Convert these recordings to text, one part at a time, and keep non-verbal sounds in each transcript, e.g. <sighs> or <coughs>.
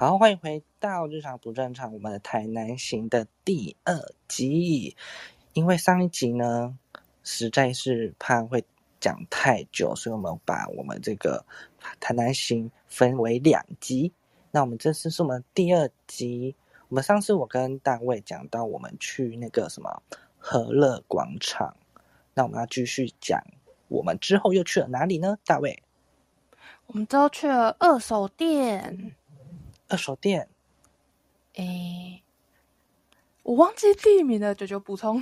好，欢迎回到日常不正常，我们的台南行的第二集。因为上一集呢，实在是怕会讲太久，所以我们把我们这个台南行分为两集。那我们这次是我们第二集。我们上次我跟大卫讲到，我们去那个什么和乐广场。那我们要继续讲，我们之后又去了哪里呢？大卫，我们都去了二手店。二手店，诶，我忘记地名了，九九补充。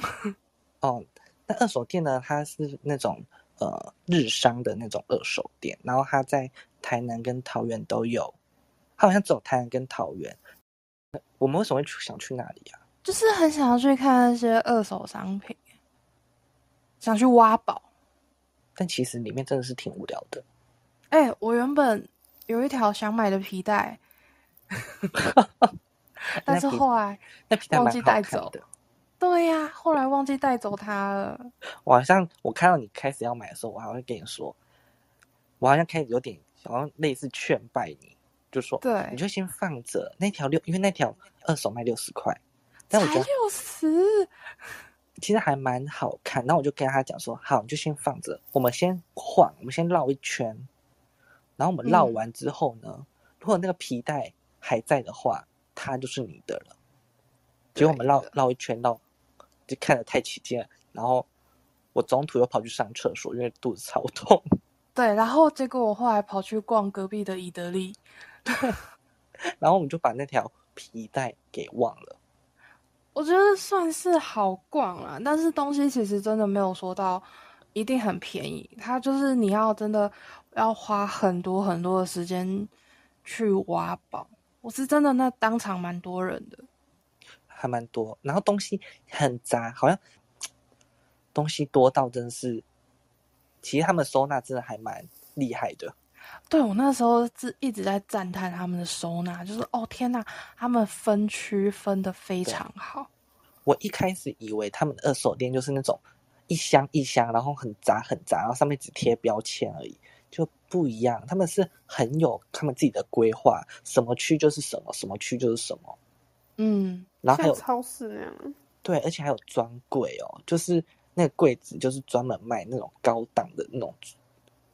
哦，那二手店呢？它是那种呃日商的那种二手店，然后它在台南跟桃园都有，它好像只有台南跟桃园。我们为什么会去想去那里啊？就是很想要去看那些二手商品，想去挖宝。但其实里面真的是挺无聊的。哎，我原本有一条想买的皮带。<laughs> 但是后来那皮带忘记带走的，对呀，后来忘记带走它了。<laughs> 我好像我看到你开始要买的时候，我好像跟你说，我好像开始有点好像类似劝败你，就说对，你就先放着那条六，因为那条二手卖六十块，但我觉得六十，其实还蛮好看。然后我就跟他讲说，好，你就先放着，我们先晃，我们先绕一圈，然后我们绕完之后呢，如果那个皮带。还在的话，他就是你的了。结果我们绕绕一圈，绕就看得太起劲，然后我中途又跑去上厕所，因为肚子超痛。<laughs> 对，然后结果我后来跑去逛隔壁的伊德利，<laughs> 然后我们就把那条皮带给忘了。我觉得算是好逛了，但是东西其实真的没有说到一定很便宜。它就是你要真的要花很多很多的时间去挖宝。我是真的，那当场蛮多人的，还蛮多，然后东西很杂，好像东西多到真的是，其实他们收纳真的还蛮厉害的。对我那时候是一直在赞叹他们的收纳，就是哦天哪，他们分区分的非常好。我一开始以为他们的二手店就是那种一箱一箱，然后很杂很杂，然后上面只贴标签而已。就不一样，他们是很有他们自己的规划，什么区就是什么，什么区就是什么。嗯，然后还有超市那样。对，而且还有专柜哦，就是那个柜子就是专门卖那种高档的那种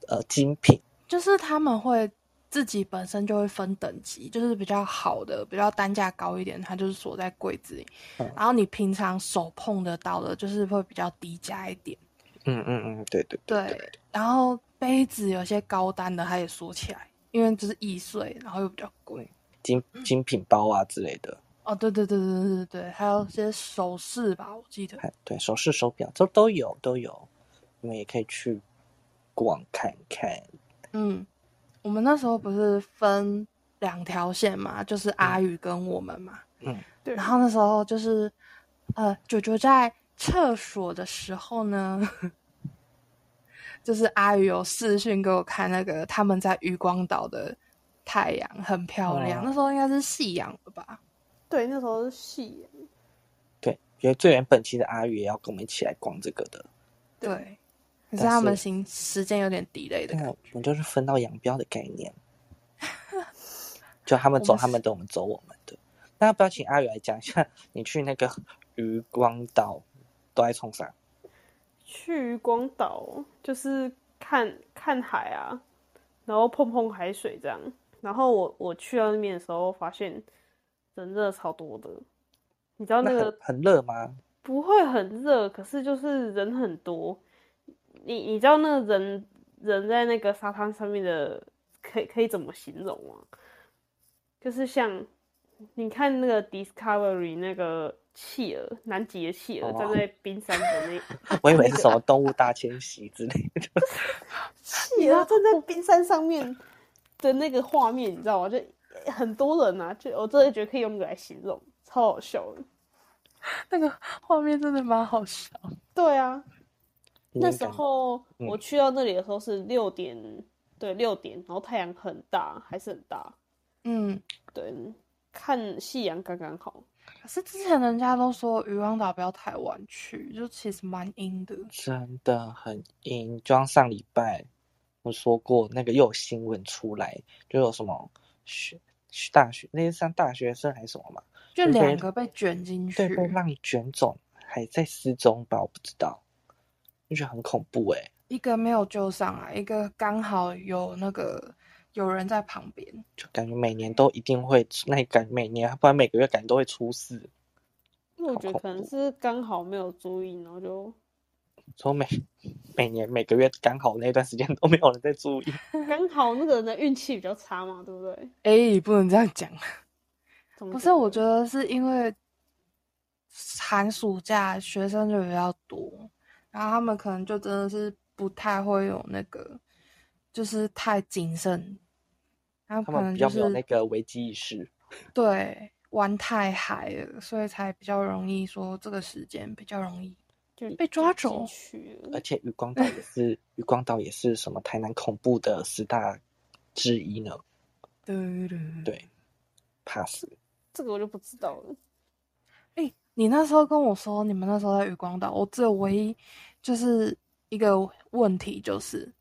呃精品。就是他们会自己本身就会分等级，就是比较好的、比较单价高一点，它就是锁在柜子里。然后你平常手碰得到的，就是会比较低价一点。嗯嗯嗯，对对对。然后。杯子有些高单的，它也锁起来，因为就是易碎，然后又比较贵。精精品包啊之类的。哦，对对对对对对对，还有些首饰吧，我记得。对，首饰、手表都都有都有，你们也可以去逛看看。嗯，我们那时候不是分两条线嘛，就是阿宇跟我们嘛。嗯，对。然后那时候就是，呃，九九在厕所的时候呢。<laughs> 就是阿宇有视讯给我看那个他们在渔光岛的太阳很漂亮，那时候应该是夕阳了吧？对，那时候是夕阳。对，因为最原本期的阿宇也要跟我们一起来逛这个的。对，可是他们行时间有点 delay 的感觉。我们就是分道扬镳的概念，<laughs> 就他们走他们的，我们走我们的。那要不要请阿宇来讲一下，你去那个渔光岛都在冲啥？去光岛就是看看海啊，然后碰碰海水这样。然后我我去到那边的时候，发现人热超多的。你知道那个很热吗？不会很热，可是就是人很多。你你知道那个人人在那个沙滩上面的，可以可以怎么形容吗？就是像你看那个 Discovery 那个。企鹅，南极的企鹅站在冰山的那，<laughs> 我以为是什么动物大迁徙之类的。企鹅站在冰山上面的那个画面，你知道吗？就很多人啊，就我真的觉得可以用那个来形容，超好笑的。那个画面真的蛮好笑。对啊，那时候嗯我去到那里的时候是六点，对，六点，然后太阳很大，还是很大，嗯，对，看夕阳刚刚好。可是之前人家都说渔光岛不要太晚去，就其实蛮阴的。真的很阴，就像上礼拜我说过，那个又有新闻出来，就有什么学大学那些像大学生还是什么嘛，就两个被卷进去对，，被浪卷走，还在失踪吧，我不知道，就觉得很恐怖哎、一个没有救上来，一个刚好有那个有人在旁边。就感觉每年都一定会，那感每年不然每个月感觉都会出事，因为我觉得可能是刚好没有注意，然后就从每每年每个月刚好那段时间都没有人在注意，<laughs> 刚好那个人的运气比较差嘛，对不对？哎、不能这样讲。不是，我觉得得是因为寒暑假学生就比较多，然后他们可能就真的是不太会有那个，就是太谨慎，他们他可能就们比较没有那个危机意识。<laughs> 对玩太嗨了，所以才比较容易说这个时间比较容易就被抓走去而且渔光 <laughs> 岛也是渔光岛也是什么台南恐怖的十大之一呢，对对对，怕死。这个我就不知道了。哎、你那时候跟我说你们那时候在渔光岛，我只有唯一就是一个问题就是，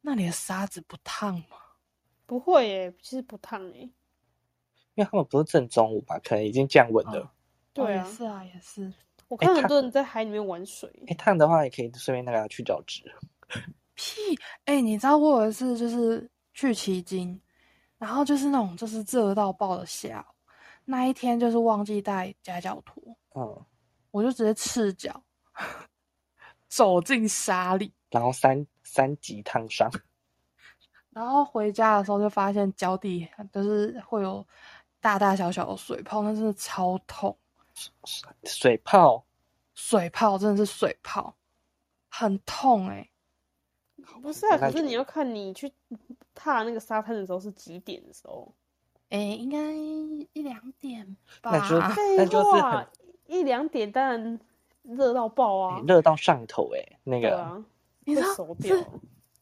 那里的沙子不烫吗？不会耶，其实不烫耶。因为他们不是正中午吧，可能已经降温了。哦对啊哦也，是啊，也是。我看很多人在海里面玩水。哎、烫的话也可以顺便那个去角质。屁！哎、你知道我有一次就是去奇经，然后就是那种就是热到爆的下午，那一天就是忘记带夹脚拖，嗯，我就直接赤脚 <laughs> 走进沙里，然后三三级烫伤，<laughs> 然后回家的时候就发现脚底就是会有大大小小的水泡，那真的超痛。水泡。水泡真的是水泡，很痛哎、不是啊，可是你要看你去踏那个沙滩的时候是几点的时候。哎、应该一两点吧。那就那废就是话，一两点当然热到爆啊欸！热到上头哎、那个、你知道熟掉。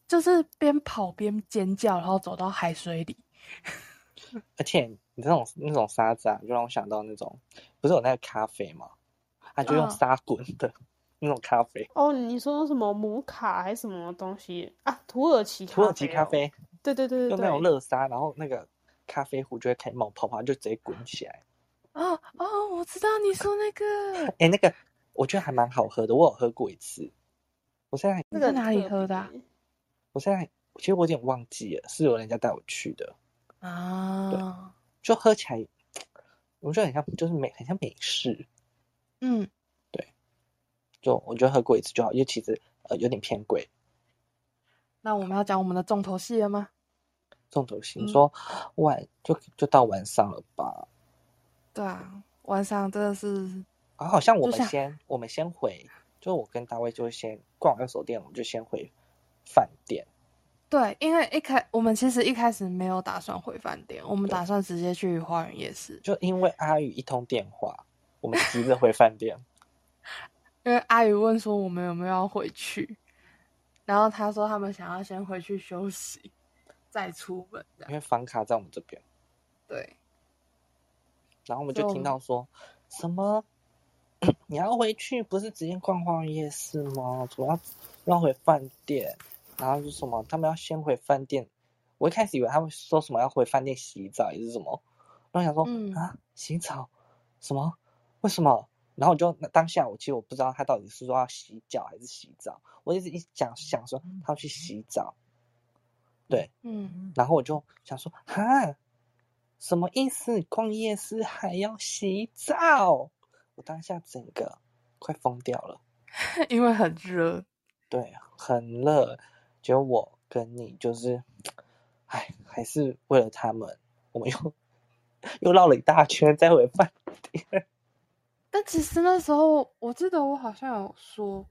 就是边跑边尖叫，然后走到海水里。<laughs> 而且你这种那种沙子啊，就让我想到那种不是有那个咖啡吗？啊，就用嗯沙滚的、那种咖啡，哦，你说什么摩卡还是什么东西啊？土耳其土耳其咖哦啡，对对对对用那种，热沙，然后那个咖啡壶就会开始冒泡泡，就直接滚起来。哦哦，我知道你说那个，<laughs> 哎、那个我觉得还蛮好喝的，我有喝过一次。我现在那个哪里喝的我现在其实我有点忘记了，是有人家带我去的，啊，就喝起来，我觉得很像，就是美，很像美式。嗯，对就我觉得喝过一次就好，因为其实呃有点偏贵。那我们要讲我们的重头戏了吗？重头戏，嗯你说晚就就到晚上了吧？对啊，晚上真的是，啊，好像我们先我们先回，就我跟大卫就先逛完二手店，我们就先回饭店。对，因为一开我们其实一开始没有打算回饭店，我们打算直接去花园夜市，就因为阿宇一通电话，我们急着回饭店。<laughs> 因为阿宇问说我们有没有要回去，然后他说他们想要先回去休息，再出门。因为房卡在我们这边，对，然后我们就就听到说什么 <coughs> 你要回去，不是直接逛花园夜市吗？主要要回饭店，然后是什么他们要先回饭店。我一开始以为他们说什么要回饭店洗澡，也是什么，然后想说、嗯啊洗澡什么？为什么？然后我就当下我其实我不知道他到底是说要洗脚还是洗澡，我一直一讲想说他要去洗澡，对，嗯，然后我就想说，哈，什么意思？逛夜市还要洗澡？我当下整个快疯掉了。<laughs> 因为很热，对，很热。结果我跟你就是，哎，还是为了他们，我们又 <laughs> 又绕了一大圈再回饭店。<laughs> 但其实那时候我记得我好像有说，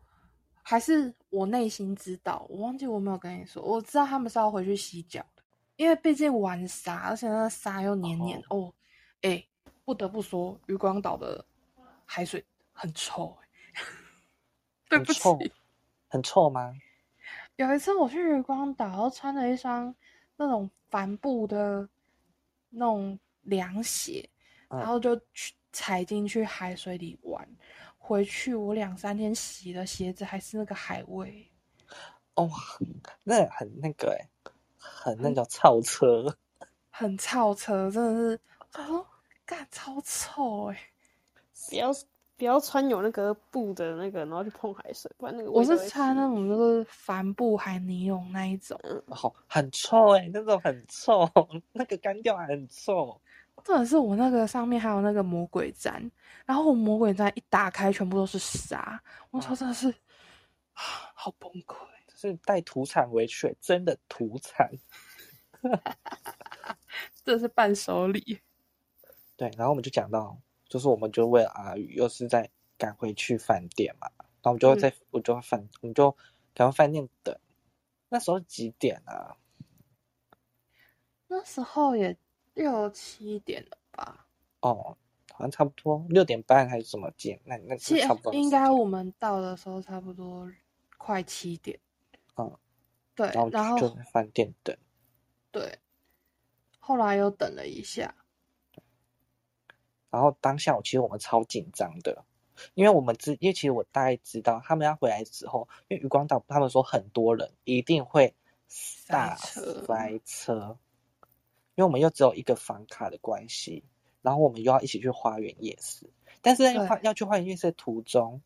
还是我内心知道，我忘记我没有跟你说，我知道他们是要回去洗脚的。因为毕竟玩沙，而且那个沙又黏黏哦。哎，不得不说，渔光岛的海水很臭。<laughs> 对不起，很臭吗？有一次我去渔光岛，穿了一双那种帆布的那种凉鞋，然后就去踩进去海水里玩。回去我两三天洗的鞋子还是那个海味。哦，那很那个哎，很那叫超车，很超车，真的是，哦，干超臭哎！<laughs> 不要不要穿有那个布的那个，然后去碰海水，不然那个我是穿那种就是帆布海尼龙那一种，好很臭哎，那种很臭，<laughs> 那个干掉还很臭。重点是我那个上面还有那个魔鬼毡，然后我魔鬼毡一打开，全部都是沙，我操，真的是 <sighs> 好崩溃。就是带土产回去，真的土产，<laughs> 这是伴手礼。<laughs> 对，然后我们就讲到，就是我们就为了阿宇，又是在赶回去饭店嘛，然后我们就在，我就饭，我们就赶快饭店等。那时候几点啊？那时候也六七点了吧？哦，好像差不多六点半还是什么点？那那差不多。应该我们到的时候差不多快七点。嗯，对，然后就在饭店等，对，后来又等了一下，然后当下我其实我们超紧张的，因为我们知，因为其实我大概知道他们要回来之后，因为渔光岛他们说很多人一定会大塞车，因为我们又只有一个房卡的关系，然后我们又要一起去花园夜市，但是在要去花园夜市的途中，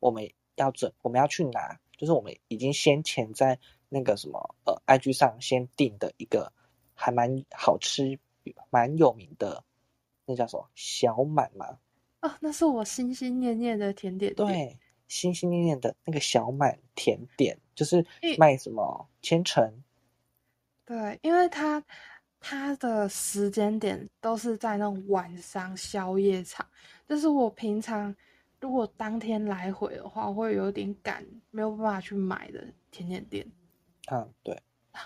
我们要准我们要去拿。就是我们已经先前在那个什么呃，IG 上先订的一个还蛮好吃、蛮有名的，那叫什么小满吗？啊，那是我心心念念的甜点。对，心心念念的那个小满甜点，就是卖什么千层。对，因为它它的时间点都是在那种晚上宵夜场，就是我平常。如果当天来回的话，会有点赶，没有办法去买的甜点店。嗯，对。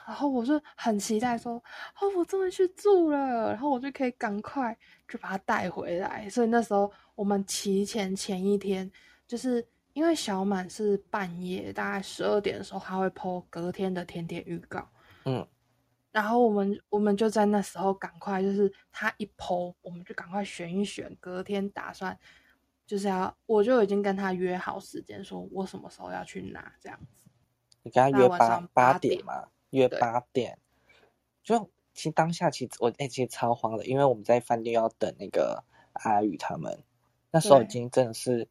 然后我就很期待说，哦，我终于去住了，然后我就可以赶快就把它带回来。所以那时候我们提前前一天，就是因为小满是半夜大概十二点的时候，他会剖隔天的甜点预告。嗯。然后我们我们就在那时候赶快，就是他一剖，我们就赶快选一选，隔天打算。就是要，我就已经跟他约好时间，说我什么时候要去拿这样子。你跟他约八八点嘛？约八点。就其实当下其实我哎其实超慌的，因为我们在饭店要等那个阿宇他们，那时候已经真的是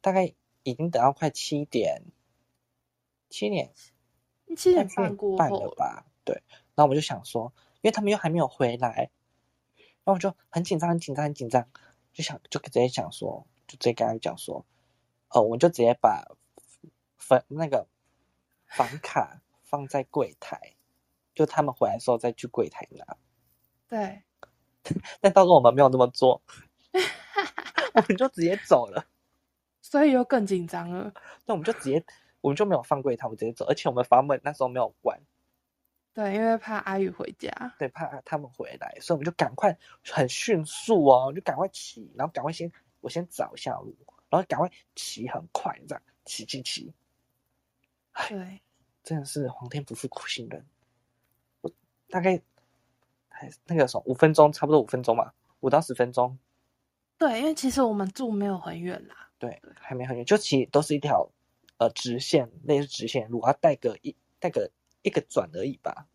大概已经等到快七点，七点七点半过半了吧？对。然后我就想说，因为他们又还没有回来，然后我就很紧张，很紧张，很紧张，就想就直接想说。就直接跟他讲说，哦，我们就直接把分那个房卡放在柜台，就他们回来的时候再去柜台拿。对，<laughs> 但到时候我们没有那么做，<laughs> 我们就直接走了，所以又更紧张了。那我们就直接，我们就没有放柜台，我们直接走，而且我们房门那时候没有关。对，因为怕阿宇回家，对，怕他们回来，所以我们就赶快很迅速哦，就赶快起，然后赶快先。我先找一下路，然后赶快骑，很快这样骑骑骑。对，真的是皇天不负苦心人。我大概还那个什么五分钟，差不多五分钟嘛，五到十分钟。对，因为其实我们住没有很远啦。对，还没很远，就其实都是一条呃直线，类似直线路，它带个一带个一个转而已吧。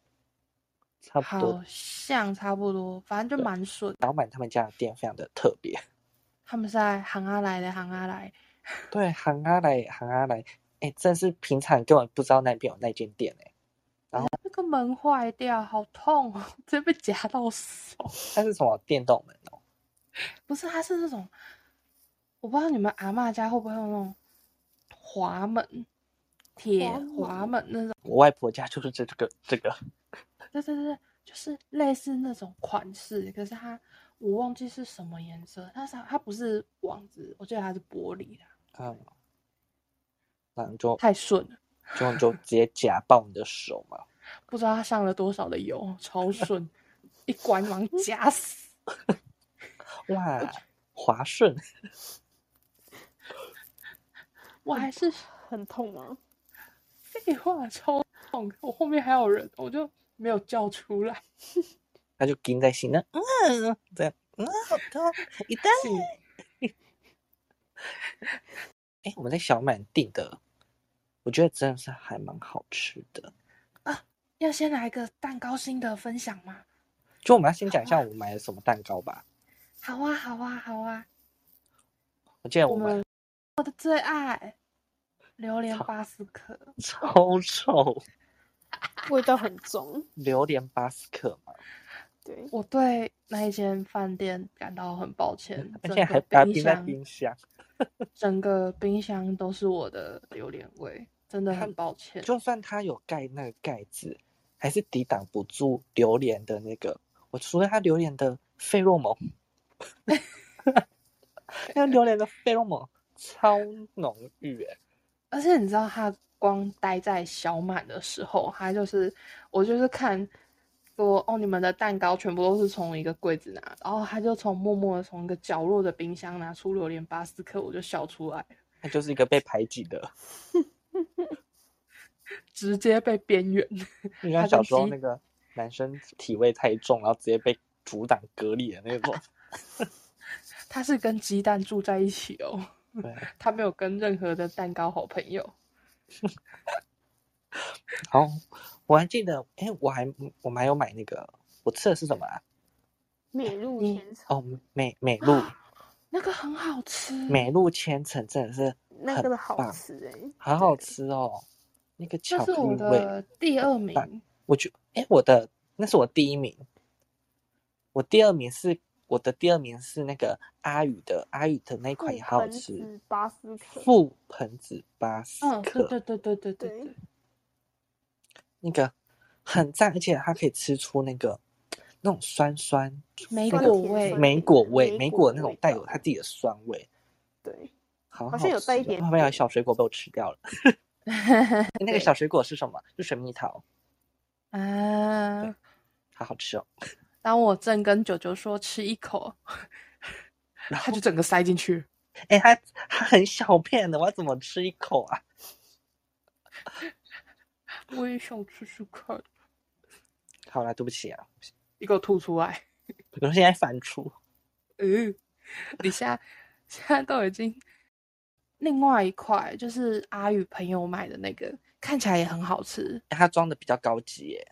差不多，像差不多，反正就蛮顺。老板他们家的店非常的特别。他们是在行阿来的行阿来，对，行阿来行阿来，哎，真是平常根本不知道那边有那间店哎。然后那个门坏掉，好痛哦，<laughs> 直接被夹到手。它是什么电动门哦？不是，它是那种，我不知道你们阿妈家会不会用那种滑门，铁滑门那种。我外婆家就是这个这个。对对对，就是类似那种款式，可是它。我忘记是什么颜色，但是它不是网子，我记得它是玻璃的。嗯，那就太顺了，就就直接夹爆你的手嘛。不知道他上了多少的油，超顺，一关往夹死。哇，滑顺。我还是很痛吗？废话，超痛！我后面还有人，我就没有叫出来。他就盯在心那，嗯，这样，嗯，好痛，一旦。<laughs> 哎，我们在小满订的，我觉得真的是还蛮好吃的啊！要先来个蛋糕心得分享吗？就我们要先讲一下我们买了什么蛋糕吧。好啊，好啊，好啊！我记得我们我的最爱榴莲巴斯克，<laughs> 超臭，<laughs> 味道很重。榴莲巴斯克嘛。对，我对那一间饭店感到很抱歉，而且还把冰在冰箱，整个冰箱都是我的榴莲味，真的很抱歉。就算他有盖那个盖子，还是抵挡不住榴莲的那个。我除了他榴莲的费洛蒙，<laughs> 那榴莲的费洛蒙超浓郁哎，而且你知道，他光待在小满的时候，他就是我就是看。说哦，你们的蛋糕全部都是从一个柜子拿，然后他就从默默的从一个角落的冰箱拿出榴莲巴斯克，我就笑出来他就是一个被排挤的，<laughs> <laughs> 直接被边缘。<laughs> 你像小时候那个男生体味太重，然后直接被阻挡隔离的那种。<laughs> 他是跟鸡蛋住在一起哦，对，他没有跟任何的蛋糕好朋友。好。我还记得，哎，我还我们还有买那个，我吃的是什么啊？美露千层哦，美美露，那个很好吃。美露千层真的是那个好吃哎，好好吃哦。那个巧克力味，第二名。我觉，哎，我的那是我第一名。我第二名是我的第二名是那个阿宇的阿宇的那款也好好吃，巴斯克。覆盆子巴斯克，对对对对对对对。那个很赞，而且它可以吃出那个那种酸酸莓果味、梅果味、梅果那种带有它自己的酸味。对，好像有带一点。旁边有小水果被我吃掉了。<laughs> 那个小水果是什么？是水蜜桃啊，好好吃哦。当我正跟九九说吃一口，然后就整个塞进去。哎，它它很小片的，我要怎么吃一口啊？<laughs> 我也想吃吃看。好了，对不起啊，你给我吐出来！我现在反出。<laughs> 嗯，你现在现在都已经另外一块，就是阿宇朋友买的那个，看起来也很好吃。它装的比较高级耶。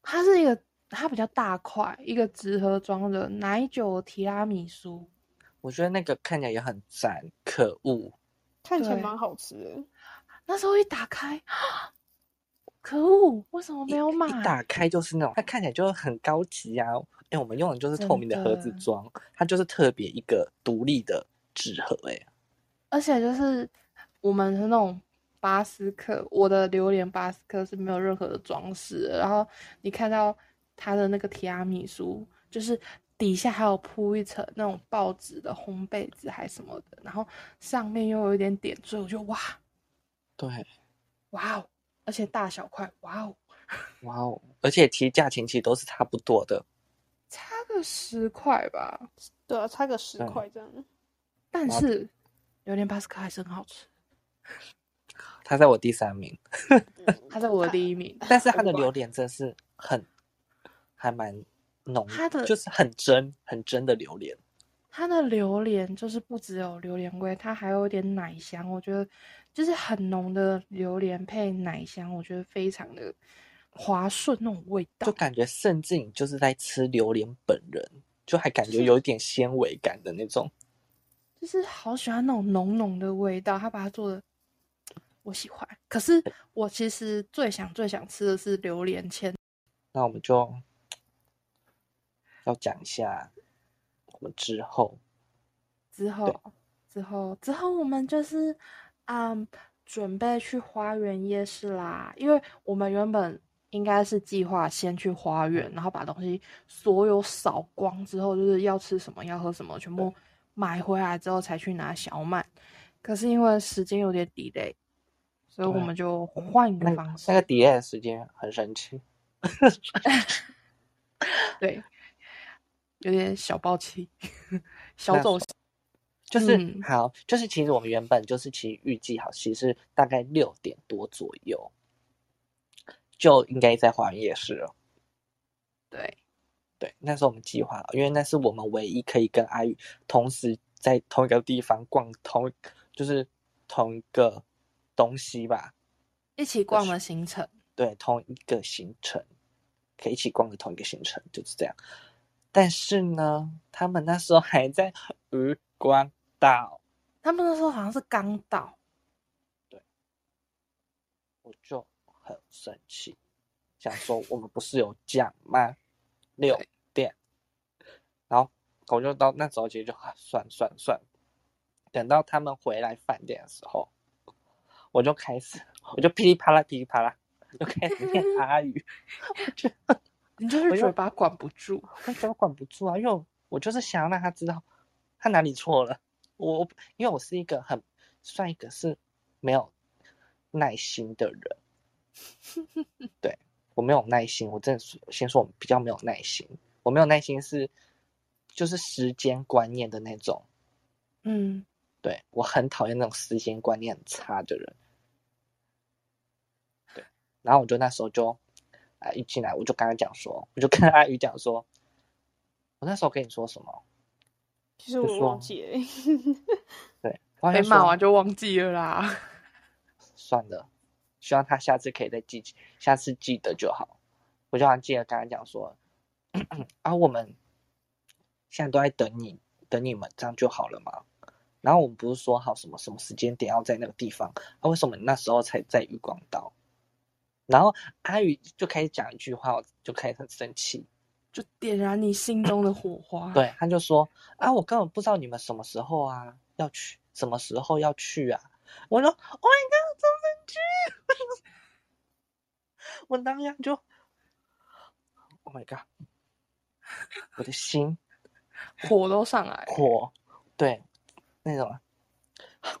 它是一个，它比较大块，一个纸盒装的奶酒提拉米苏。我觉得那个看起来也很赞，可恶。看起来蛮好吃的。那时候一打开。<gasps> 可恶！为什么没有买？一打开就是那种，它看起来就很高级啊！哎，我们用的就是透明的盒子装，它就是特别一个独立的纸盒哎。而且就是我们的那种巴斯克，我的榴莲巴斯克是没有任何的装饰，然后你看到它的那个提拉米苏，就是底下还有铺一层那种报纸的烘焙纸还是什么的，然后上面又有一点点缀，我就哇，对，哇哦！而且大小块，哇哦，哇哦！而且其实价钱其实都是差不多的，差个十块吧。对啊，差个十块这样。但是榴莲巴斯克还是很好吃。他在我第三名，他在我的第一名。但是他的榴莲真是很，还蛮浓，他的就是很真、很真的榴莲。它的榴莲就是不只有榴莲味，它还有一点奶香，我觉得。就是很浓的榴莲配奶香，我觉得非常的滑顺那种味道，就感觉甚至你就是在吃榴莲本人，就还感觉有一点纤维感的那种。就是好喜欢那种浓浓的味道，他把它做的我喜欢。可是我其实最想最想吃的是榴莲签。那我们就要讲一下我们之后，之后，之后，之后我们就是。嗯，准备去花园夜市啦，因为我们原本应该是计划先去花园，然后把东西所有扫光之后，就是要吃什么要喝什么全部买回来之后才去拿小满。可是因为时间有点 delay，所以我们就换一个方式。那个 delay 的时间很神奇，<laughs> 对，有点小暴气，<laughs> 小走。就是好，就是其实我们原本就是其实预计好，其实大概六点多左右就应该在华园夜市了。对，对，那是我们计划，因为那是我们唯一可以跟阿宇同时在同一个地方逛同，就是同一个东西吧，一起逛的行程。对，同一个行程可以一起逛的同一个行程就是这样。但是呢，他们那时候还在 <laughs> 余光。到，他们那时候好像是刚到，对，我就很生气，想说我们不是有讲吗？六点，然后我就到那时候其实就算算算，等到他们回来饭店的时候，我就开始，我就噼里啪啦噼里啪啦就开始念 <laughs> 阿语，我觉得你就是嘴巴管不住，我嘴巴管不住啊，因为我就是想要让他知道他哪里错了。我因为我是一个很算一个是没有耐心的人，对我没有耐心，我真的是先说我比较没有耐心，我没有耐心是就是时间观念的那种，嗯，对我很讨厌那种时间观念很差的人，对，然后我就那时候就啊一进来我就跟他讲说，我就跟阿宇讲说，我那时候跟你说什么？其实我忘记了，<laughs> 对，被骂完就忘记了啦。<laughs> 算了，希望他下次可以再记，下次记得就好。我就想记得刚刚讲说，<clears throat> 啊，我们现在都在等你，等你们，这样就好了嘛。然后我们不是说好什么什么时间点要在那个地方，啊，为什么那时候才在渔光岛？然后阿宇就开始讲一句话，我就开始很生气。就点燃你心中的火花。对，他就说啊，我根本不知道你们什么时候啊要去，什么时候要去啊？我说，Oh my god，怎么去？<laughs> 我当下就，Oh my god，<laughs> 我的心 <laughs> 火都上来，火，对，那种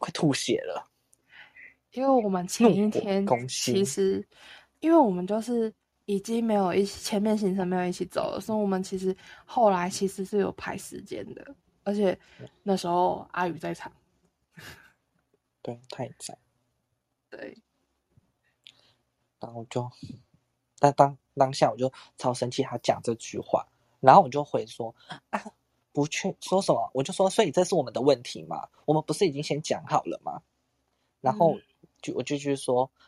快吐血了。因为我们前一天其实，因为我们就是。已经没有一起前面行程没有一起走了，所以我们其实后来其实是有排时间的，而且那时候阿宇在场，对，他也在，对，然后就，但当当下我就超生气，他讲这句话，然后我就回说啊，不去说什么，我就说，所以这是我们的问题嘛，我们不是已经先讲好了吗？然后就我就去说那。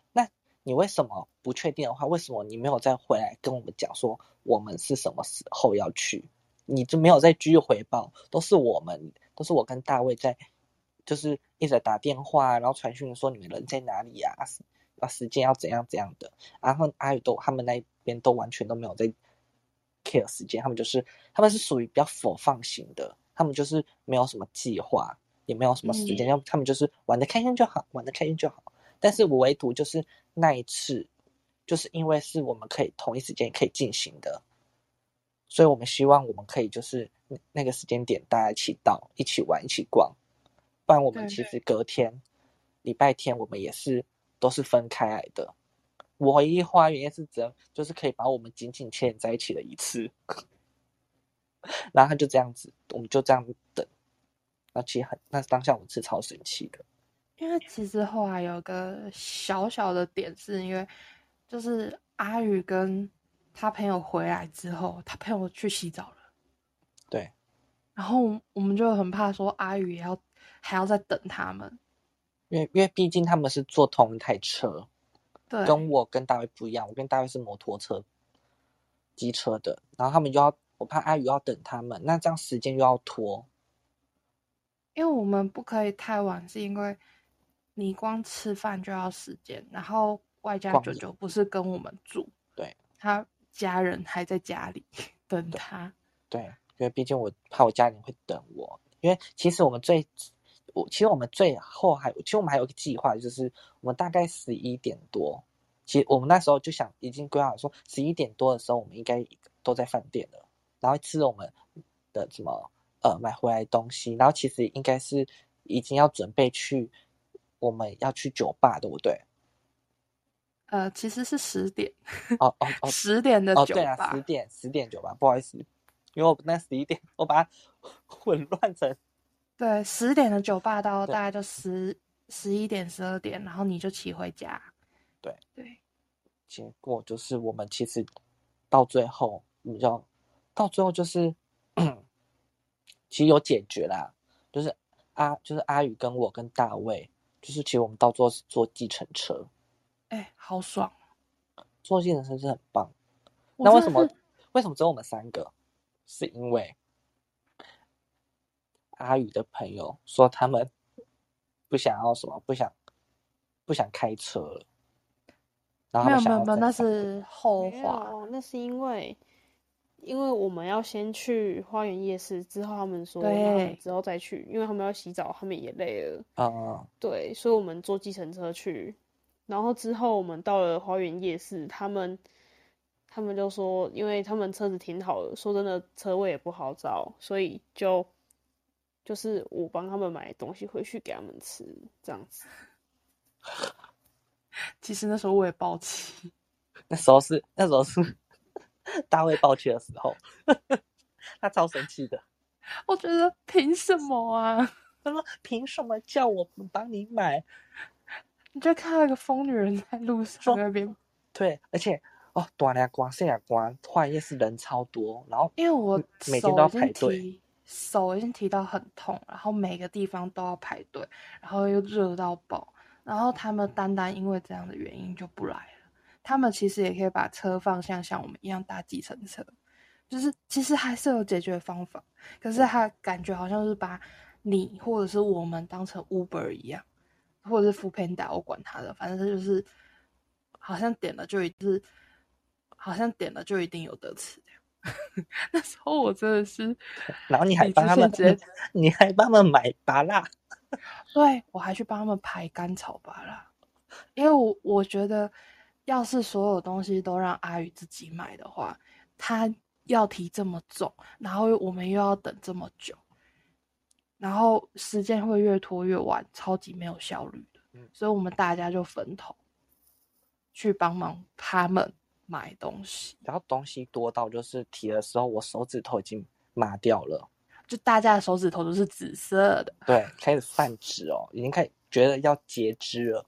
你为什么不确定的话？为什么你没有再回来跟我们讲说我们是什么时候要去？你就没有再继续回报？都是我们，都是我跟大卫在，就是一直打电话，然后传讯说你们人在哪里啊？啊，时间要怎样怎样的？然后阿宇都他们那边都完全都没有在 care 时间，他们就是他们是属于比较佛放型的，他们就是没有什么计划，也没有什么时间，要他们就是玩的开心就好，玩的开心就好。但是我唯独就是那一次，就是因为是我们可以同一时间可以进行的，所以我们希望我们可以就是那个时间点大家一起到，一起玩，一起逛。不然我们其实隔天礼拜天我们也是都是分开来的。我唯一花园也是只就是可以把我们紧紧牵连在一起的一次，然后他就这样子，我们就这样等。那其实很，那当下我是超神奇的。因为其实后来有个小小的点，是因为就是阿宇跟他朋友回来之后，他朋友去洗澡了，对，然后我们就很怕说阿宇也要还要再等他们，因为因为毕竟他们是坐同一台车，对，跟我跟大卫不一样，我跟大卫是摩托车、机车的，然后他们就要我怕阿宇要等他们，那这样时间又要拖，因为我们不可以太晚，是因为。你光吃饭就要时间，然后外加九九不是跟我们住，对，他家人还在家里等他。对，因为毕竟我怕我家人会等我，因为其实我们最，我其实我们最后还，其实我们还有一个计划，就是我们大概十一点多，其实我们那时候就想已经规划说十一点多的时候我们应该都在饭店了，然后吃我们的什么呃买回来东西，然后其实应该是已经要准备去。我们要去酒吧，对不对？呃，其实是十点，哦哦哦 <laughs> 十点的哦，酒对啊，吧。十点十点酒吧，不好意思，因为我那十一点我把它 <laughs> 混乱成 <laughs> 对，十点的酒吧到大概就十十一点、十二点，然后你就骑回家。对对，结果就是我们其实到最后，你知道，到最后就是 <coughs> 其实有解决啦，就是阿就是阿宇跟我跟大卫，就是其实我们到最后是坐计程车，哎，好爽！坐计程车是很棒。那为什么为什么只有我们三个？是因为阿宇的朋友说他们不想要什么，不想不想开车了，然后没有没有没有，那是后没话。那是因为因为我们要先去花园夜市，之后他们说对之后再去，因为他们要洗澡，他们也累了。嗯，对，所以我们坐计程车去，然后之后我们到了花园夜市，他们他们就说，因为他们车子停好了，说真的车位也不好找，所以就就是我帮他们买东西回去给他们吃，这样子。<laughs> 其实那时候我也爆气，<laughs> 那时候是那时候是大卫爆气的时候，<laughs> 他超生气的。我觉得凭什么啊？他说：“凭什么叫我们帮你买你就看到一个疯女人在路上说那边，？”对，而且哦，大俩光、小俩光，花园夜市人超多，然后因为我每天都要排队，手已经提到很痛，然后每个地方都要排队，然后又热到爆，然后他们单单因为这样的原因就不来了。他们其实也可以把车放像像我们一样搭计程车，就是其实还是有解决方法，可是他感觉好像是把你或者是我们当成 Uber 一样，或者是 f o o Panda，我管他的，反正就是好像点了就一定，好像点了就一定有得吃。<laughs> 那时候我真的是，<laughs> 然后你还理帮他们你还帮他们买拔蜡，对我还去帮他们排甘草拔啦，因为我我觉得，要是所有东西都让阿宇自己买的话，他要提这么重，然后我们又要等这么久，然后时间会越拖越晚，超级没有效率的。嗯所以我们大家就分头去帮忙他们买东西，然后东西多到就是提的时候，我手指头已经麻掉了，就大家的手指头都是紫色的。对，开始泛指哦，已经开始觉得要截肢了。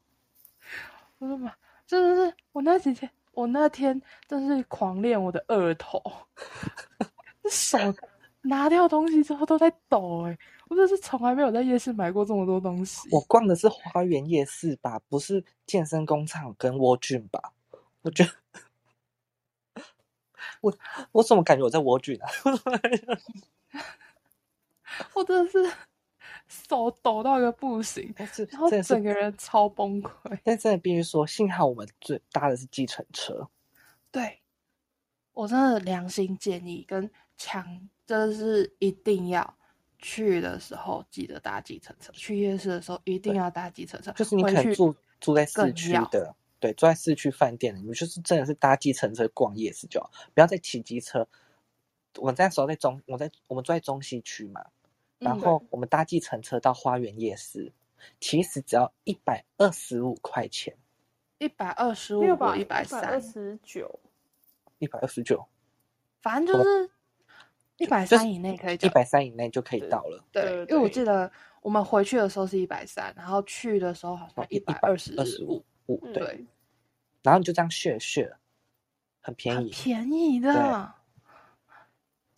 我的妈，真的是我那几天，我那天真是狂练我的二头，<laughs> 手拿掉东西之后都在抖哎、我真是从来没有在夜市买过这么多东西。我逛的是花园夜市吧，不是健身工厂跟蜗菌吧？我觉得。我我怎么感觉我在蜗菌啊？<laughs> 我真的是手抖到一个不行，但是然后整个人超崩溃。但真的必须说，幸好我们最搭的是计程车，对，我真的良心建议跟强，真的是一定要去的时候记得搭计程车，去夜市的时候一定要搭计程车。就是你可能住住在市区的，对，住在市区饭店的，你们就是真的是搭计程车逛夜市就好，不要再骑机车。我那时候在中，我在我们住在中西区嘛，然嗯。后我们搭计程车到花园夜市，其实只要一百二十五块钱，一百二十五一百二三，十九，一百二十九，反正就是一百就是三以内可以一讲。百三以内就可以到了。对，对因为我对记得我们回去的时候是一百三，然后去的时候好像哦一百二十二十五，五嗯对，对，然后你就这样 share share，很便很宜，便宜的，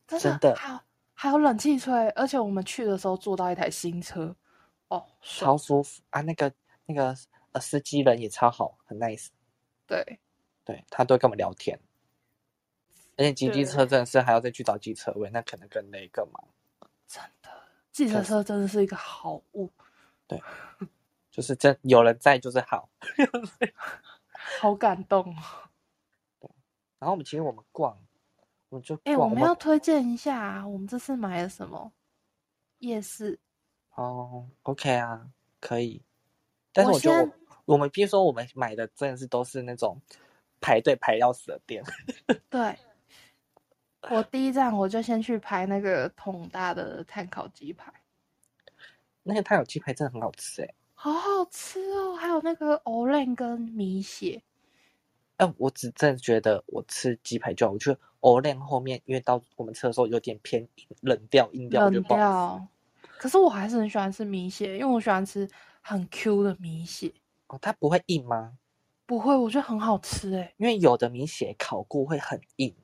真真的还有还有冷气吹，而且我们去的时候坐到一台新车，哦，超舒服啊！那个那个呃司机人也超好，很 nice。对，对他都会跟我们聊天，而且骑机车真的是还要再去找机车位，那可能更累更忙。真的，计程车真的是一个好物，对就是真有人在就是好。<laughs> 好感动哦。然后我们其实我们逛，我们就哎、逛，我们要推荐一下、啊，我们这次买了什么？夜市，哦，OK 啊，可以。但是我我觉得先我我们比如说我们买的真的是都是那种排队排要死的店，<laughs> 对，我第一站我就先去排那个桶大的碳烤鸡排，那个碳烤鸡排真的很好吃哎。好好吃哦，还有那个藕链跟米血，哎、我只真的觉得我吃鸡排就好，我觉得欧量后面，因为到我们吃的时候有点偏冷掉，硬掉，我觉冷得不好吃。掉。可是我还是很喜欢吃米血，因为我喜欢吃很 Q 的米血。哦，它不会硬吗？不会，我觉得很好吃诶。因为有的米血烤过会很硬，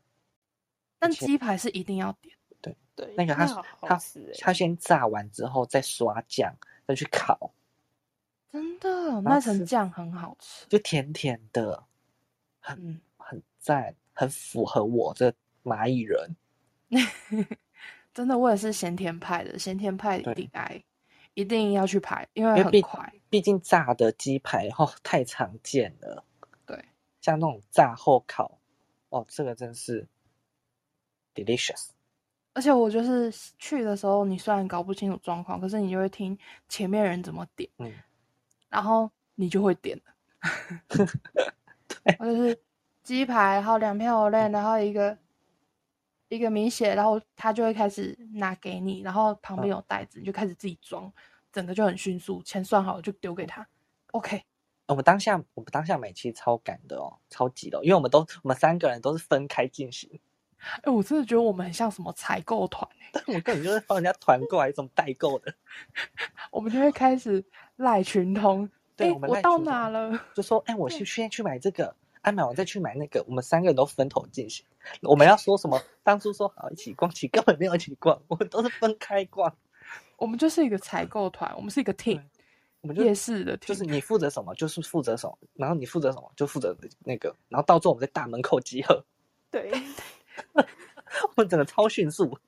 但鸡排是一定要点。对对，那个它好它它先炸完之后再刷酱，再去烤，真的，那层酱很好吃。就甜甜的，嗯，很赞，很符合我这蚂蚁人。<laughs> 真的，我也是先天派的，先天派一对定爱，一定要去排，因为毕很快。毕竟炸的鸡排哦太常见了，<laughs> 对，像那种炸后烤，哦，这个真是 delicious。而且我就是去的时候，你虽然搞不清楚状况，可是你就会听前面人怎么点，嗯，然后你就会点了。<laughs> 对，我就是鸡排，然后两片藕链，然后一个一个米血，然后他就会开始拿给你，然后旁边有袋子，你就开始自己装，整个就很迅速，钱算好了就丢给他。OK，我们当下我们当下买其实超赶的哦，超级的哦、因为我们都我们三个人都是分开进行，哎、我真的觉得我们很像什么采购团哎、但我们根本就是帮人家团购还是什么代购的，<laughs> 我们就会开始赖群通。哎对我们我到哪了？就说哎，我去现在去买这个，哎买完再去买那个，我们三个人都分头进行。我们要说什么？当初说好一起逛，其实根本没有一起逛，我们都是分开逛。我们就是一个采购团，我们是一个 team，我们就夜市的 team，就是你负责什么就是负责什么，然后你负责什么就负责那个，然后到最后我们在大门口集合，对，<laughs> 我们整个超迅速。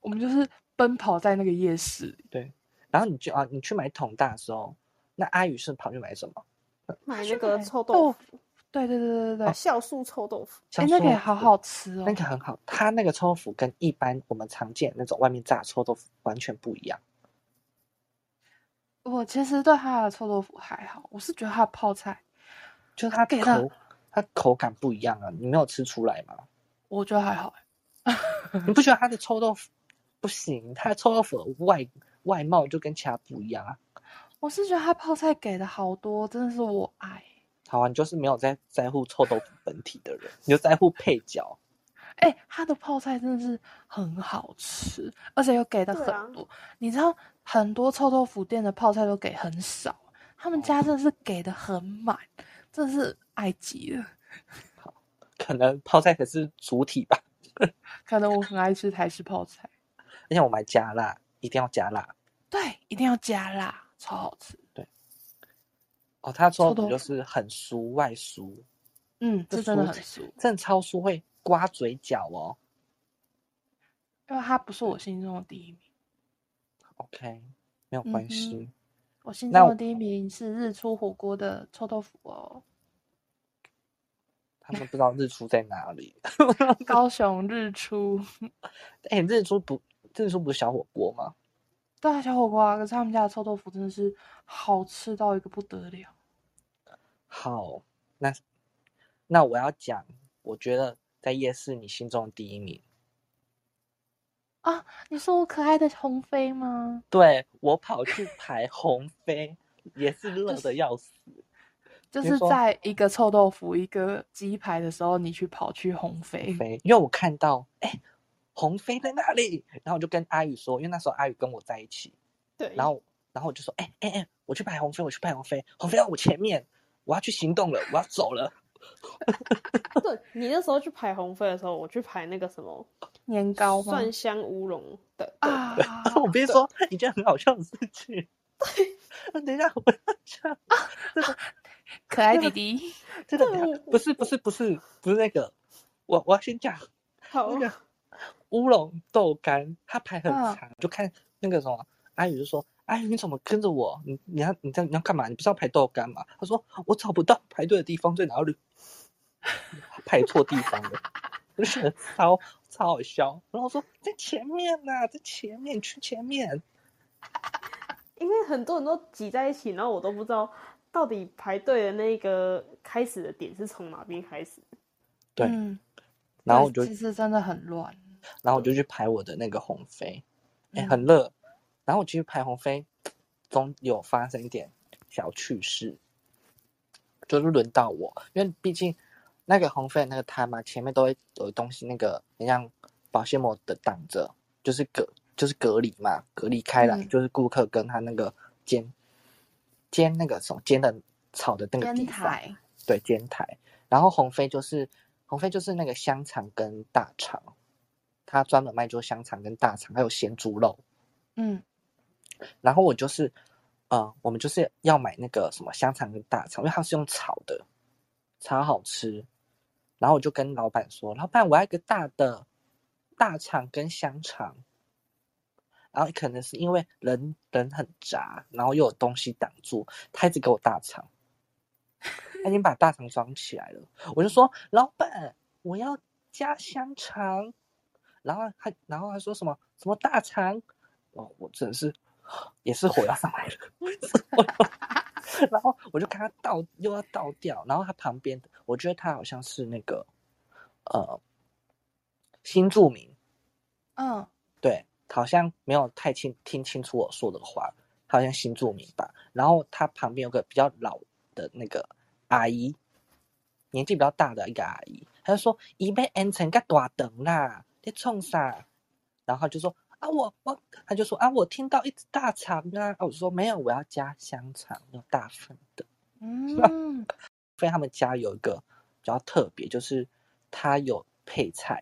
我们就是奔跑在那个夜市对。然后你就啊，你去买桶大的时候，那阿宇是跑去买什么？买那个臭豆豆腐，对对对对对对，酵素臭豆腐，哎、那个也好好吃哦。那个很好，它那个臭豆腐跟一般我们常见那种外面炸臭豆腐完全不一样。我其实对它的臭豆腐还好，我是觉得它的泡菜，就是它给它口它口感不一样啊，你没有吃出来吗？我觉得还好欸。<laughs> 你不觉得它的臭豆腐不行？它的臭豆腐的外外貌就跟其他不一样啊。我是觉得他泡菜给的好多，真的是我爱。好啊，你就是没有在在乎臭豆腐本体的人，你就在乎配角。哎、他的泡菜真的是很好吃，而且又给的很多。你知道很多臭豆腐店的泡菜都给很少，他们家真的是给的很满，真的是爱极了。可能泡菜才是主体吧，<laughs> 可能我很爱吃台式泡菜，而且我买加辣，一定要加辣。对，一定要加辣，超好吃。对哦，它的臭豆腐就是很酥外酥，嗯，这这真的很酥，真的超酥，会刮嘴角哦。因为它不是我心中的第一名。OK，没有嗯关系。哼我心中的第一名是日出火锅的臭豆腐哦，他们不知道日出在哪里。高雄日出。<laughs> 哎、日出不日出不是小火锅吗？对啊，小火锅啊，可是他们家的臭豆腐真的是好吃到一个不得了。好，那那我要讲，我觉得在夜市你心中第一名，啊！你说我可爱的鸿飞吗？对我跑去排红飞，也是热的要死。就是在一个臭豆腐、一个鸡排的时候，你去跑去鸿飞。飞，因为我看到哎、红飞在那里，然后我就跟阿宇说，因为那时候阿宇跟我在一起，对，然后然后我就说，哎哎哎，我去拍鸿飞，我去拍鸿飞，鸿飞在我前面，我要去行动了，我要走了。<laughs> 对你那时候去排鸿飞的时候，我去排那个什么年糕吗？蒜香乌龙的啊 <laughs> 我必须说一件很好笑的事情。对，等一下，我要讲这个 <laughs> 可爱弟弟。这个等一下不是不是不是不是那个，我我要先讲好那个乌龙豆干，它排很嗯长，就看那个什么阿宇就说：“阿宇你怎么跟着我？你你要你在你要干嘛？你不是要排豆干吗？”他说：“我找不到排队的地方在哪里，<laughs> 排错地方了。”我就觉得超超好笑。然后我说：“在前面呐、在前面，去前面。”因为很多人都挤在一起，然后我都不知道到底排队的那个开始的点是从哪边开始。对，嗯，然后我就对其实真的很乱。然后我就去排我的那个鸿飞，哎、嗯很热。然后我去排鸿飞，总有发生一点小趣事，就是轮到我，因为毕竟那个鸿飞的那个摊嘛，前面都会有东西，那个你像保鲜膜的挡着，就是隔就是隔离嘛，隔离开来，嗯就是顾客跟他那个煎煎那个什么煎的炒的那个地方，台，对煎台。然后鸿飞就是鸿飞就是那个香肠跟大肠，他专门卖做香肠跟大肠，还有咸猪肉。嗯然后我就是，呃，我们就是要买那个什么香肠跟大肠，因为它是用炒的，超好吃。然后我就跟老板说：“老板，我要一个大的大肠跟香肠。”然后可能是因为人人很杂，然后又有东西挡住，他一直给我大肠，他已经把大肠装起来了。我就说：“老板，我要加香肠。”然后还，然后还说什么什么大肠？哦，我真的是也是火要上来了。<laughs> <laughs> 然后我就看他倒又要倒掉，然后他旁边的，我觉得他好像是那个呃新住民，嗯，对，好像没有太清听清楚我说的话，他好像新住民吧。然后他旁边有个比较老的那个阿姨，年纪比较大的一个阿姨，她就说：“伊被安成个大灯啦，在冲啥？”然后他就说：“啊，我我，他就说啊，我听到一只大肠啊。”啊我说：“没有，我要加香肠，要大份的。”嗯，<laughs> 所以他们家有一个比较特别，就是它有配菜，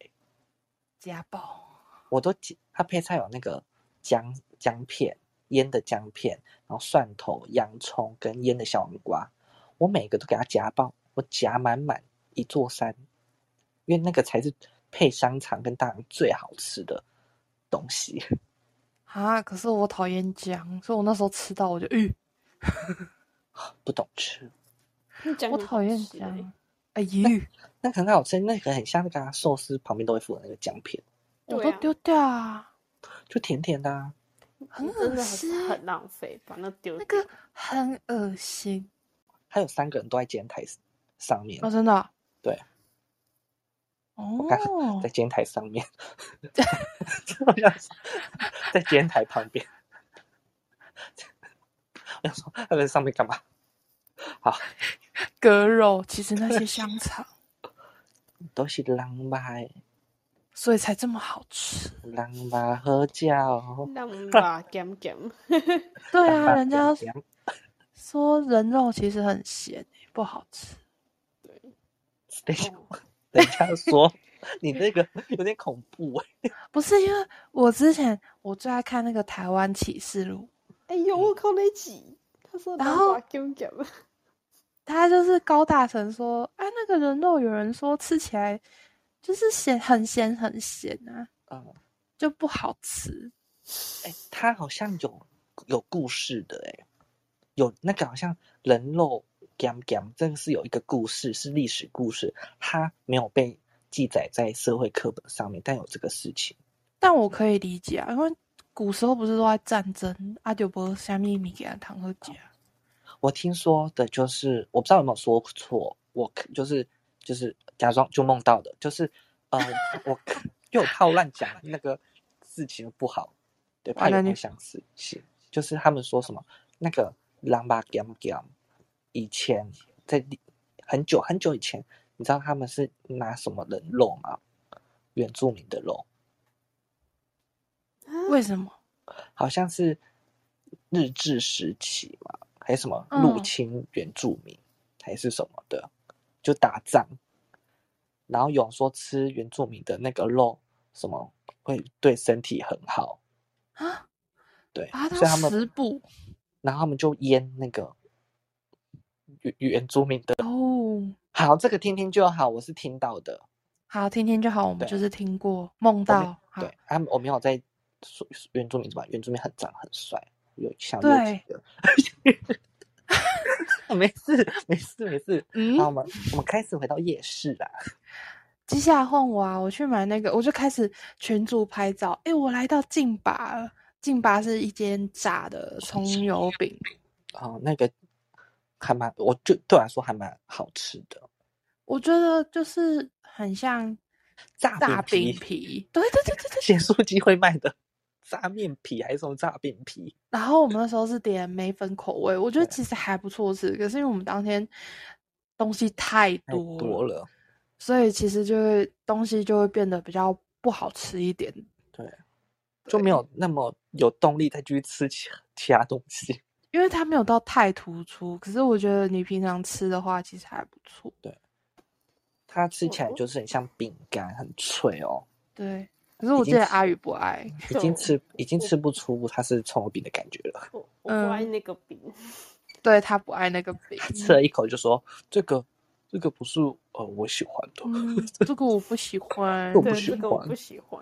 家暴，我都记它配菜有那个姜姜片、腌的姜片，然后蒜头、洋葱跟腌的小黄瓜，我每个都给它夹爆，我夹满满一座山，因为那个才是配香肠跟大肠最好吃的东西。啊！可是我讨厌姜，所以我那时候吃到我就，吁，不懂吃，我讨厌姜，哎呦，那个很好吃，那个很像那个啊寿司旁边都会附的那个姜片，我都丢掉啊，就甜甜的啊。很恶心很很浪费，把那丢那掉。个很恶心还有三个人都在煎台上面哦，，真的哦，在煎台上面，好像是在煎台旁边。<laughs> 我想说他在上面干嘛？好，割肉，其实那些香肠，<laughs> 都是狼吧，所以才这么好吃。狼吧喝酒。狼吧咸咸，<laughs> 对啊，人家说人肉其实很咸、欸，不好吃。等一下，哦人家说你那个有点恐怖哎、<laughs> 不是因为我之前我最爱看那个《台湾启示录哎呦，我靠那集，他说然后他就是高大成说，啊，那个人肉有人说吃起来就是咸，很咸很咸啊，嗯，就不好吃。哎、他好像有有故事的哎、有那个好像人肉 gam gam，这个是有一个故事，是历史故事，它没有被记载在社会课本上面，但有这个事情。但我可以理解啊，因为古时候不是都在战争，阿就不虾米米给他糖喝夹。我听说的就是，我不知道有没有说错，我就是就是假装就梦到的，就是呃，我因为我怕我乱讲那个事情不好，对，怕有影响事情。就是他们说什么那个狼巴 gam gam，以前在很久很久以前，你知道他们是拿什么人肉吗？原住民的肉，为什么？好像是日治时期嘛，还是什么入嗯侵原住民，还是什么的，就打仗。然后有说吃原住民的那个肉，什么会对身体很好，啊，对，所以他们，食补然后他们就腌那个原原住民的。哦。好，这个听听就好，我是听到的，好，听听就好，我们就是听过梦到。对，他们我没有在说原住民什么，原住民很长很帅，有像对六几个。<laughs> 没事，没事，没事。嗯好，我们我们开始回到夜市啦。接下来换我啊，我去买那个，我就开始群组拍照。诶，我来到劲拔了，劲拔是一间炸的葱油饼，哦，那个还蛮，我就对我来说还蛮好吃的。我觉得就是很像炸炸饼饼皮。对对对对对。咸酥鸡会卖的炸面皮还是什么炸饼皮？然后我们那时候是点梅粉口味，我觉得其实还不错吃，可是因为我们当天东西太太多了，多了。所以其实就会东西就会变得比较不好吃一点。对，就没有那么有动力再继续吃其其他东西。因为它没有到太突出，可是我觉得你平常吃的话，其实还不错。对它吃起来就是很像饼干，很脆哦。对，可是我记得阿宇不爱。已经吃已经吃不出它是葱油饼的感觉了。<laughs> 我我不爱那个饼，对他不爱那个饼，吃了一口就说这个这个不是呃我喜欢的，嗯，<laughs> 这个我不喜欢我。不对喜这个我欢不喜欢。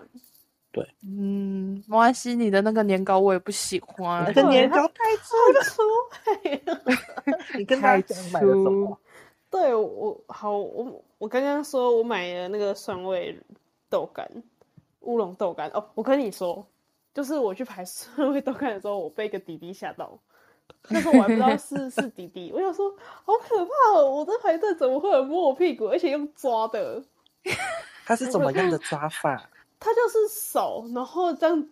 嗯，没关系，你的那个年糕我也不喜欢那。个年糕太粗了。<laughs> 你跟他讲买了什么？对我好，我我刚刚说我买了那个酸味豆干，乌龙豆干。哦，我跟你说，就是我去排酸味豆干的时候，我被一个弟弟吓到。那时候我还不知道是 <laughs> 是弟弟，我想说好可怕哦！我在排队怎么会有摸我屁股，而且用抓的？他是怎么样的抓法？他就是手，然后这样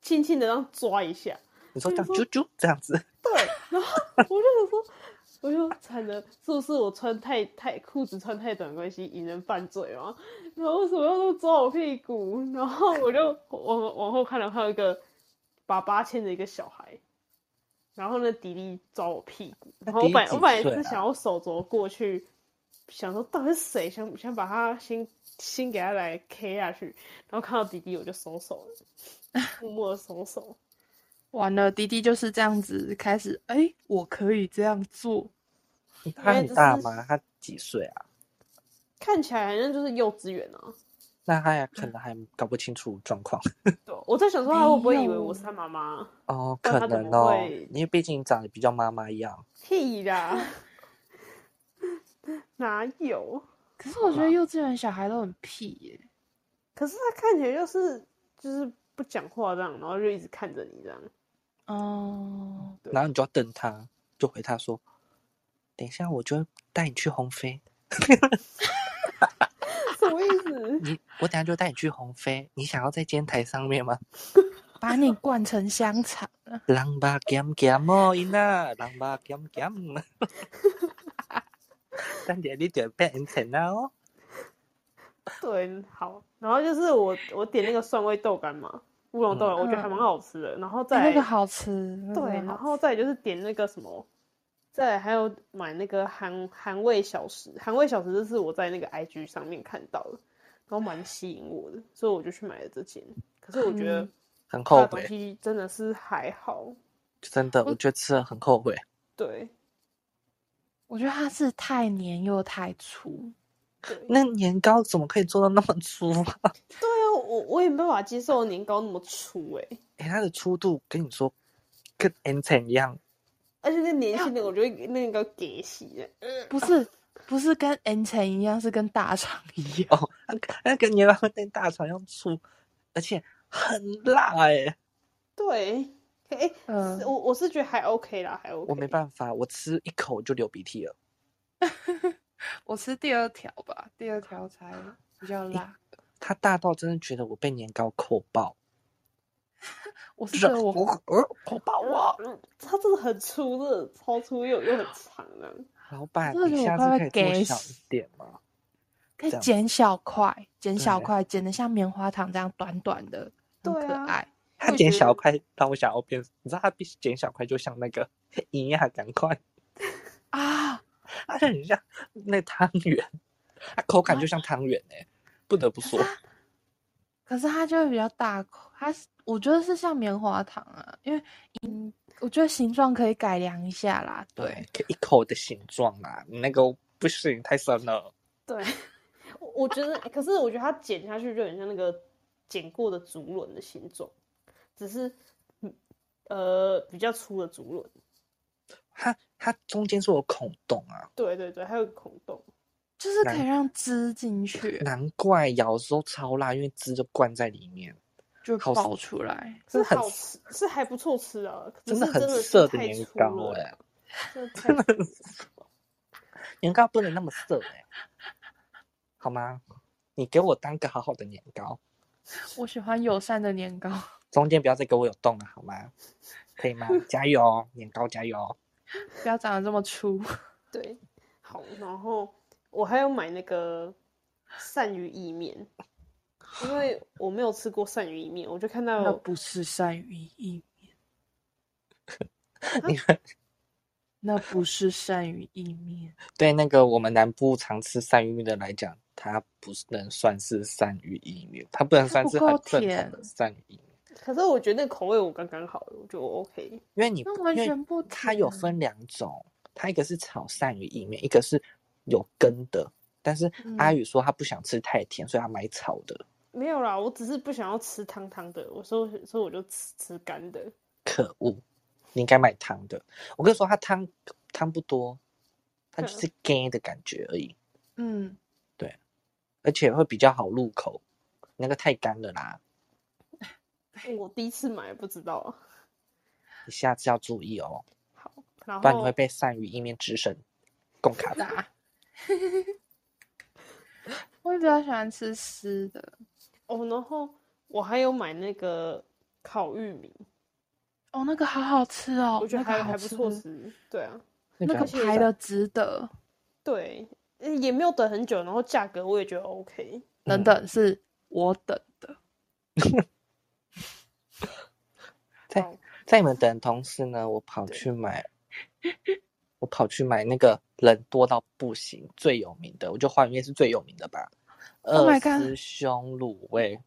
轻轻的这样抓一下，你说这样啾啾这样子，对，然后我就想说，<laughs> 我就惨了，是不是我穿太太裤子穿太短的关系引人犯罪吗？然后为什么要都抓我屁股？然后我就往往后看了，看到一个爸爸牵着一个小孩，然后呢迪迪抓我屁股，然后我本我本来是想要手肘过去，想说到底是谁，想想把他先先给他来 K 下去，然后看到弟弟我就松手了，<laughs> 默默的收手。完了，弟弟就是这样子开始，哎，我可以这样做。他很大吗？他几岁啊？看起来好像就是幼稚园啊。<laughs> 那他也可能还搞不清楚状况 <laughs> 对，我在想说他会不会以为我是他妈妈？哦，可能哦，因为毕竟长得比较妈妈一样。屁啦，哪有？可是我觉得幼稚园小孩都很屁耶。可是他看起来就是就是不讲话这样，然后就一直看着你这样。哦，对然后你就要瞪他，就回他说：“等一下，我就带你去红飞。什么意思？<laughs> 你我等下就带你去红飞。你想要在尖台上面吗？<laughs> 把你灌成香肠了。人吧咸咸哦，因啊，人吧咸咸。等下你就变成了哦。<laughs> 对，好，然后就是我我点那个蒜味豆干嘛，乌龙豆干，我觉得还蛮好吃的。然后再那个好吃。那个对，然后再就是点那个什么，再来还有买那个韩韩味小食，韩味小食这是我在那个 IG 上面看到的，然后蛮吸引我的，所以我就去买了这件。可是我觉得很后悔，东西真的是还好，真的，我觉得吃了很后悔。对我觉得它是太黏又太粗。那年糕怎么可以做到那么粗啊？<laughs> 对啊，我我也没办法接受年糕那么粗哎、哎、它的粗度跟你说跟 N 层一样，而且那年轻的我觉得那个给洗的，<laughs> 不是不是跟 N 层一样，是跟大肠一样。哦，那个那个年糕跟大肠一样粗，而且很辣哎、对，哎、嗯我我是觉得还 OK 啦，还 OK。我没办法，我吃一口就流鼻涕了。<laughs> 我吃第二条吧，第二条才比较辣。它大到真的觉得我被年糕扣爆，<laughs> 我是觉得我呃扣爆我。嗯，它真的很粗，真的超粗又又很长啊。老板，你下次可以做给小一死点吗？可以剪小块，剪小对块，剪的像棉花糖这样短短的，很可爱。它剪小块让我想要变，你知道它比剪小块就像那个 <laughs> 营养赶快，<laughs> 啊！而且很像那汤圆，它口感就像汤圆哎，不得不说，可是它就会比较大口，它是我觉得是像棉花糖啊，因为嗯，我觉得形状可以改良一下啦。对，，可以一口的形状啊，你那个不行，太深了。<laughs> 对，我我觉得，可是我觉得它剪下去就很像那个剪过的竹轮的形状，只是嗯呃比较粗的竹轮。它它中间是有孔洞啊，对对对，还有孔洞。就是可以让汁进去，难怪咬的时候超辣，因为汁就灌在里面，就爆出来。是很是好吃，是还不错吃啊，<laughs> 真的很是真的涩的年糕哎、真的年糕不能那么涩哎、好吗？你给我当个好好的年糕，<laughs> 我喜欢友善的年糕，中间不要再给我有洞了好吗？可以吗？<laughs> 加油哦，年糕加油！不要长得这么粗。<laughs> 对，好，然后我还有买那个鳝鱼意面，因为我没有吃过鳝鱼意面，我就看到那不是鳝鱼意面，你们 <laughs> 那不是鳝鱼意面。对那个我们南部常吃鳝鱼面的来讲，它不是能算是鳝鱼意面，它不能算是很正常的鳝鱼意面。可是我觉得那口味我刚刚好，我觉得我 OK。因为你那完全不它有分两种，它一个是炒鳝鱼意面，一个是有根的。但是嗯阿宇说他不想吃太甜，所以他买炒的。没有啦，我只是不想要吃汤汤的，我说所以我就吃吃干的。可恶，你应该买汤的。我跟你说，它汤汤不多，它就嗯是干的感觉而已，嗯，对而且会比较好入口。那个太干了啦，我第一次买不知道，你下次要注意哦，好，然后不然你会被鳝鱼意面之神攻卡打。<laughs> 我也比较喜欢吃湿的。哦，然后我还有买那个烤玉米，哦，那个好好吃哦，我觉得那个好还还不错吃。对啊，那个排的值得。对，呃也没有等很久，然后价格我也觉得 OK。等等，是我等的。<laughs> <laughs> 在在你们等同时呢，我跑去买，我跑去买那个人多到不行最有名的，我觉得花园夜是最有名的吧。Oh my god 师兄卤味，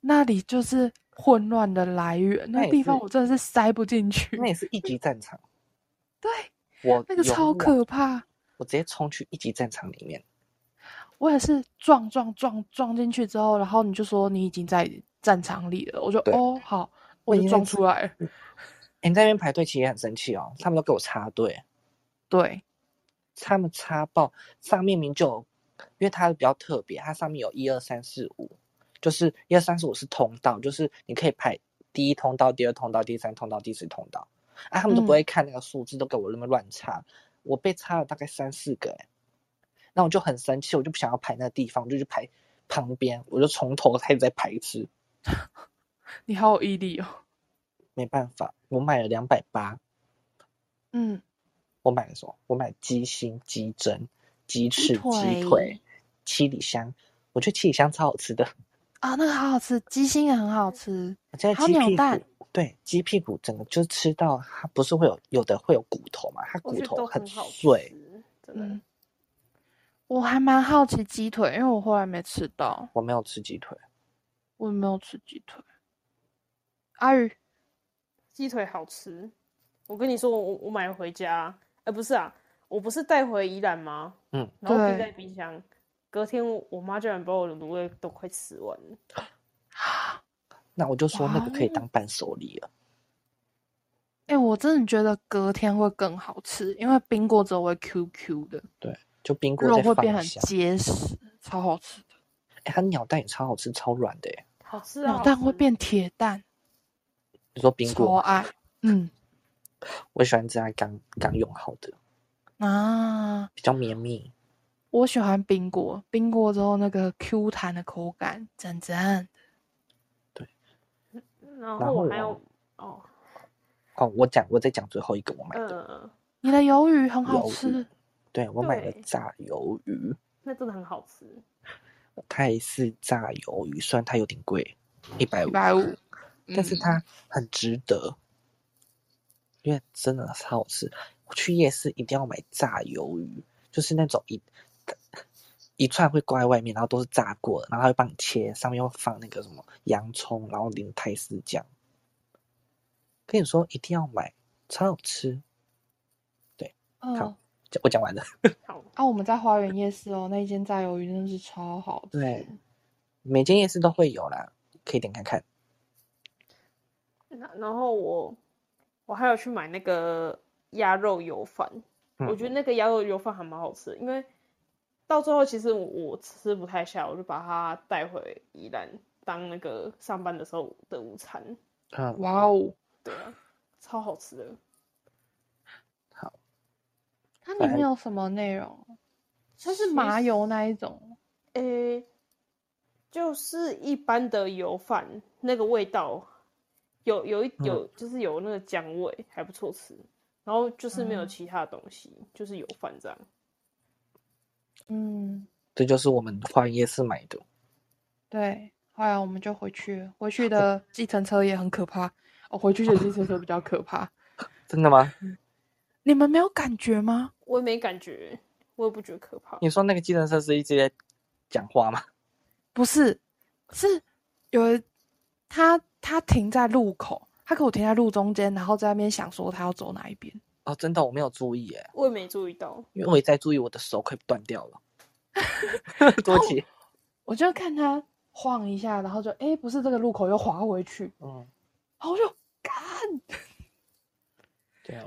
那里就是混乱的来源，那地方我真的是塞不进去。那也是一级 <laughs> 战场。对，我那个超可怕。我直接冲去一级战场里面。我也是撞撞撞撞进去之后，然后你就说你已经在战场里了，我就哦好，我就撞出来了。哎、你在那边排队其实也很生气哦，他们都给我插队，对，他们插爆，上面明就有，因为它比较特别，它上面有一二三四五，就是一二三四五是通道，就是你可以排第一通道、第二通道、第三通道、第四通道，啊，他们都不嗯。会看那个数字，都给我那么乱插，我被插了大概三四个、欸，那我就很生气，我就不想要排那个地方，我就去排旁边，我就从头开始再排一次，<laughs> 你好有毅力哦。没办法，我买了两百八，嗯，我买了什么？我买鸡心、鸡胗、鸡翅、鸡腿腿、七里香。我觉得七里香超好吃的。<laughs> 啊，那个好好吃，鸡心也很好吃。我现在还有鸡屁股，对，鸡屁股整个就吃到它不是会有有的会有骨头嘛？它骨头很碎。吃，真的。嗯，我还蛮好奇鸡腿，因为我后来没吃到，我没有吃鸡腿，我也没有吃鸡腿。阿宇，鸡腿好吃，我跟你说，我我买回家，哎、不是啊，我不是带回宜兰吗？嗯，然后冰对在冰箱，隔天我我妈居然把我的卤味都快吃完了。<gasps> 那我就说那个可以哇当伴手礼了。哎、我真的觉得隔天会更好吃，因为冰过之后会 Q Q 的，对就冰过再肉会变很。结实，超好吃的。哎，它鸟蛋也超好吃，超软的。哎，好吃啊！鸟蛋会变铁蛋，你说冰过吗？超爱。嗯我喜欢这样刚刚用好的，啊，比较绵密。我喜欢冰果，冰果之后那个 Q 弹的口感，真真。对然后后我还有哦，哦，我讲我再讲最后一个我买的，嗯，你的鱿鱼很好吃，对我买了炸鱿鱼。那真的很好吃。泰式炸鱿鱼，虽然它有点贵，一百五，一百五，但是嗯它很值得，因为真的超好吃。我去夜市一定要买炸鱿鱼，就是那种一一串会挂在外面，然后都是炸过的，然后它会帮你切，上面会放那个什么洋葱，然后淋泰式酱。跟你说一定要买，超好吃。对好讲我讲完了，<laughs> 好，啊，我们在花园夜市哦，那一间炸鱿鱼真的是超好吃。对每间夜市都会有啦，可以点看看。然然后我我还有去买那个鸭肉油饭，嗯我觉得那个鸭肉油饭还蛮好吃的，因为到最后其实我我吃不太下，我就把它带回宜兰当那个上班的时候的午餐。嗯，哇哦，对啊，超好吃的。好，它里面有什么内容？它是麻油那一种，诶、就是一般的油饭，那个味道有有一有，就是有那个姜味，还不错吃。然后就是没有嗯其他的东西，就是油饭这样。嗯，这就是我们花园夜市买的。对，后来我们就回去，回去 <laughs> 的计程车也很可怕。哦，回去的计程车比较可怕。<laughs> 真的吗？你们没有感觉吗？我也没感觉，我也不觉得可怕。你说那个计程车是一直在讲话吗？不是，是有一他他停在路口，他给我停在路中间，然后在那边想说他要走哪一边。哦，真的我没有注意耶，我也没注意到。因为我也在注意我的手快断掉了。<laughs> 多吉，我就看他晃一下，然后就哎，不是这个路口，又滑回去，嗯，然后我就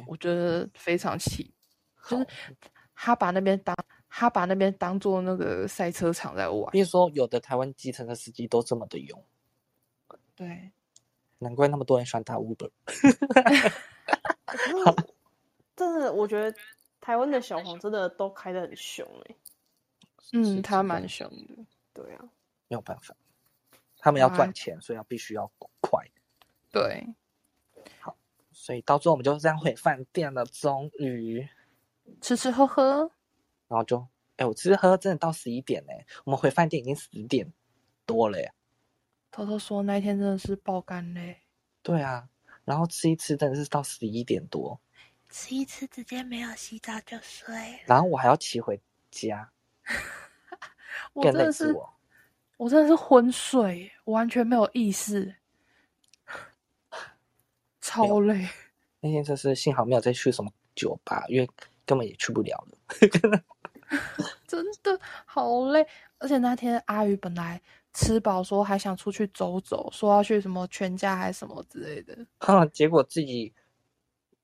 我觉得非常气，就是他把那边当他把那边当做那个赛车场在玩。比如说有的台湾计程车司机都这么的勇，对，难怪那么多人喜欢打 Uber。<laughs> 真的，我觉得台湾的小黄真的都开的很凶哎、嗯，他是蛮凶的。对啊，没有办法，他们要哇赚钱，所以要必须要快。对，所以到最后我们就这样回饭店了，终于，吃吃喝喝，然后就，哎，我吃吃喝喝真的到十一点呢，我们回饭店已经十点多了耶。偷偷说那一天真的是爆肝嘞，对啊，然后吃一吃真的是到十一点多，吃一吃直接没有洗澡就睡。然后我还要骑回家，<laughs> 更累我真的是我。我真的是昏睡，我完全没有意识，超累。那天真是幸好没有再去什么酒吧，因为根本也去不了了。<laughs> 真的好累，而且那天阿宇本来吃饱，说还想出去走走，说要去什么全家还是什么之类的，<laughs> 啊，结果自己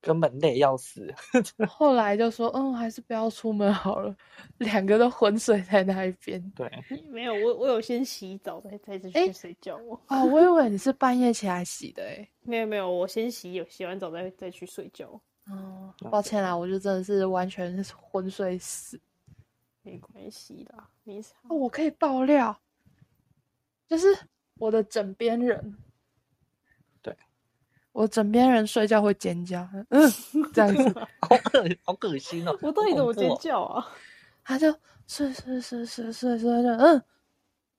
根本累要死。<laughs> 后来就说嗯，还是不要出门好了，两个都昏睡在那一边。对，<laughs> 没有我我有先洗澡再再去诶睡觉哦。哦，我以为你是半夜起来洗的诶。没有没有，我先洗，洗完澡再再去睡觉，哦，抱歉啦，我就真的是完全是昏睡死。没关系的，没啥。哦，我可以爆料，就是我的枕边人，对，我枕边人睡觉会尖叫，嗯，<laughs> 这样子，<laughs> 好恶好恶心哦！<laughs> 我到底怎么尖？叫啊？他就睡睡睡睡睡睡睡，嗯，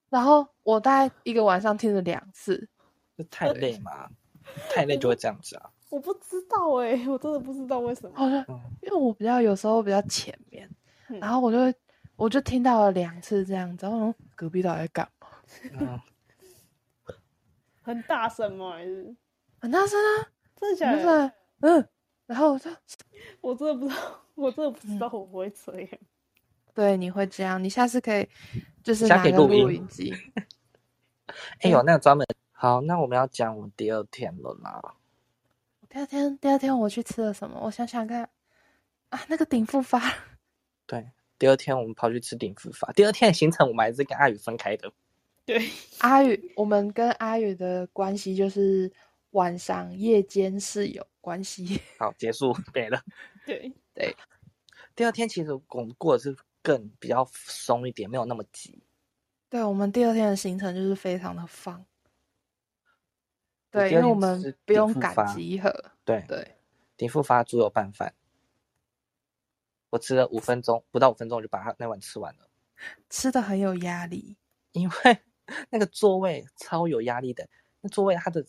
然后我大概一个晚上听了两次，这太累嘛，太累就会这样子啊。我不知道哎、我真的不知道为什么。好像嗯因为我比较有时候比较前面，嗯然后我就会我就听到了两次这样子，然后隔壁到底在干嘛？嗯，很大声吗？还是很大声啊，真的假的？就是嗯，然后我说我真的不知道，<laughs> 我真的不知道我不会这样。对，你会这样，你下次可以就是下拿个录音机。<laughs> 哎呦那个专门好，那我们要讲我们第二天了啦。第二天，第二天我去吃了什么？我想想看啊，那个鼎富发，<laughs> 对，第二天我们跑去吃鼎富发。第二天的行程我们还是跟阿宇分开的。对，阿宇，我们跟阿宇的关系就是晚上夜间是有关系。<laughs> 好，结束没了。<laughs> 对对，第二天其实我们过的是更比较松一点，没有那么急。对，我们第二天的行程就是非常的放。对，因为我们不用赶集合。对，对，鼎富发猪油拌饭，我吃了五分钟，不到五分钟我就把它那碗吃完了，吃的很有压力。因为 <laughs> 那个座位超有压力的。那座位它的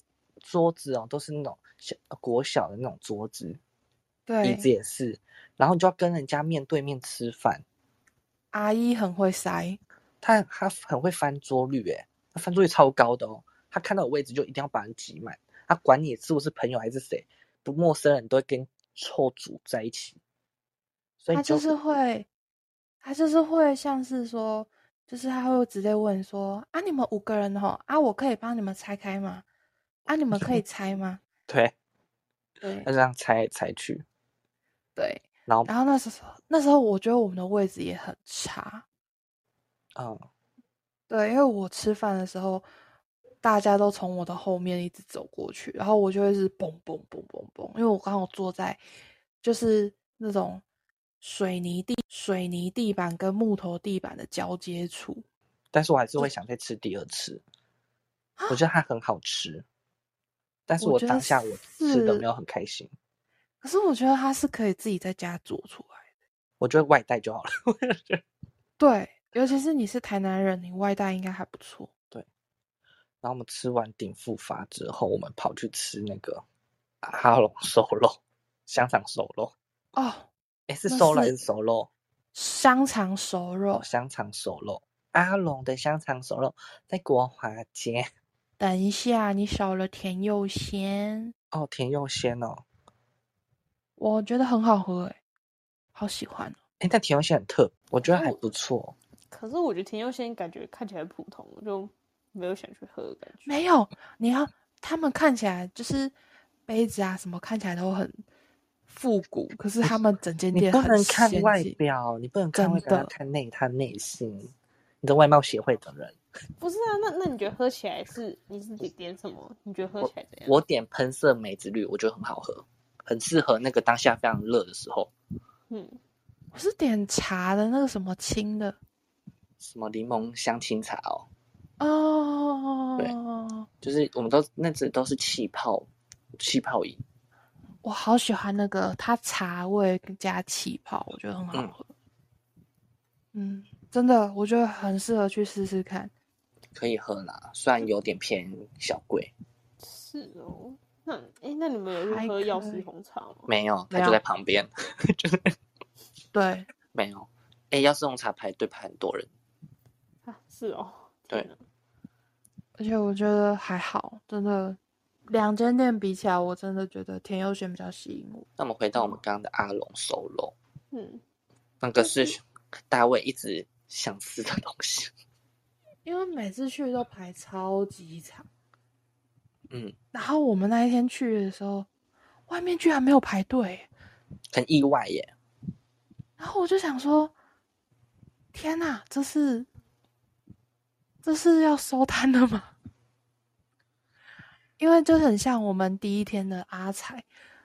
桌子哦，都是那种小国小的那种桌子，对椅子，也是，然后你就要跟人家面对面吃饭。阿姨很会塞。她她很会翻桌率，诶，她翻桌率超高的哦。她看到有位置就一定要把人挤满，她管你是不是朋友还是谁，不陌生人都会跟臭主在一起。所以你他就是会，她就是会像是说，就是她会直接问说啊，你们五个人吼啊，我可以帮你们拆开吗？啊，你们可以猜吗？<laughs> 对，对他这样猜猜去，对。然后然后那时候那时候我觉得我们的位置也很差，嗯，对，因为我吃饭的时候，大家都从我的后面一直走过去，然后我就会是嘣嘣嘣嘣嘣，因为我刚好坐在就是那种水泥地、水泥地板跟木头地板的交接处。但是我还是会想再吃第二次，我觉得它很好吃，但是我当下我吃的是没有很开心，可是我觉得它是可以自己在家做出来的。我觉得外带就好了。<laughs> 对，尤其是你是台南人，你外带应该还不错。对然后我们吃完鼎富发之后，我们跑去吃那个阿龙熟肉，香肠熟肉。哦，哎，是那熟肉还是是熟肉？香肠熟肉哦，，香肠熟肉。阿龙的香肠熟肉在国华街。等一下，你少了甜柚鲜，哦，甜又鲜哦。我觉得很好喝哎，好喜欢哦。哎，但甜又鲜很特，我觉得还哦不错。可是我觉得甜柚鲜感觉看起来普通，我就没有想去喝的感觉。没有，你要他们看起来就是杯子啊什么看起来都很复古，可是他们整间店不能看外表，你不能看真外表，看内他内心。你的外貌协会的人，<laughs> 不是啊，那那你觉得喝起来是你是点点什么？你觉得喝起来怎样？我点喷射梅子绿，我觉得很好喝，很适合那个当下非常热的时候。嗯，我是点茶的那个什么青的什么柠檬香青茶哦，哦，就是我们都那只都是气泡气泡饮。我好喜欢那个它茶味加气泡，我觉得很好嗯喝。嗯，真的，我觉得很适合去试试看。可以喝啦，虽然有点偏小贵，是哦。那哎、那你们有去喝药师红茶吗？没有，它就在旁边，<laughs> 就是对，没有。哎，要是红茶排队排很多人，啊，是哦。对，而且我觉得还好，真的，两间店比起来，我真的觉得甜柚轩比较吸引我。那我们回到我们刚刚的阿龙熟肉，嗯，那个是大卫一直想吃的东西。因为每次去都排超级长，嗯，然后我们那一天去的时候，外面居然没有排队，很意外耶。然后我就想说，天哪，这是这是要收摊的吗？<laughs> 因为就很像我们第一天的阿财，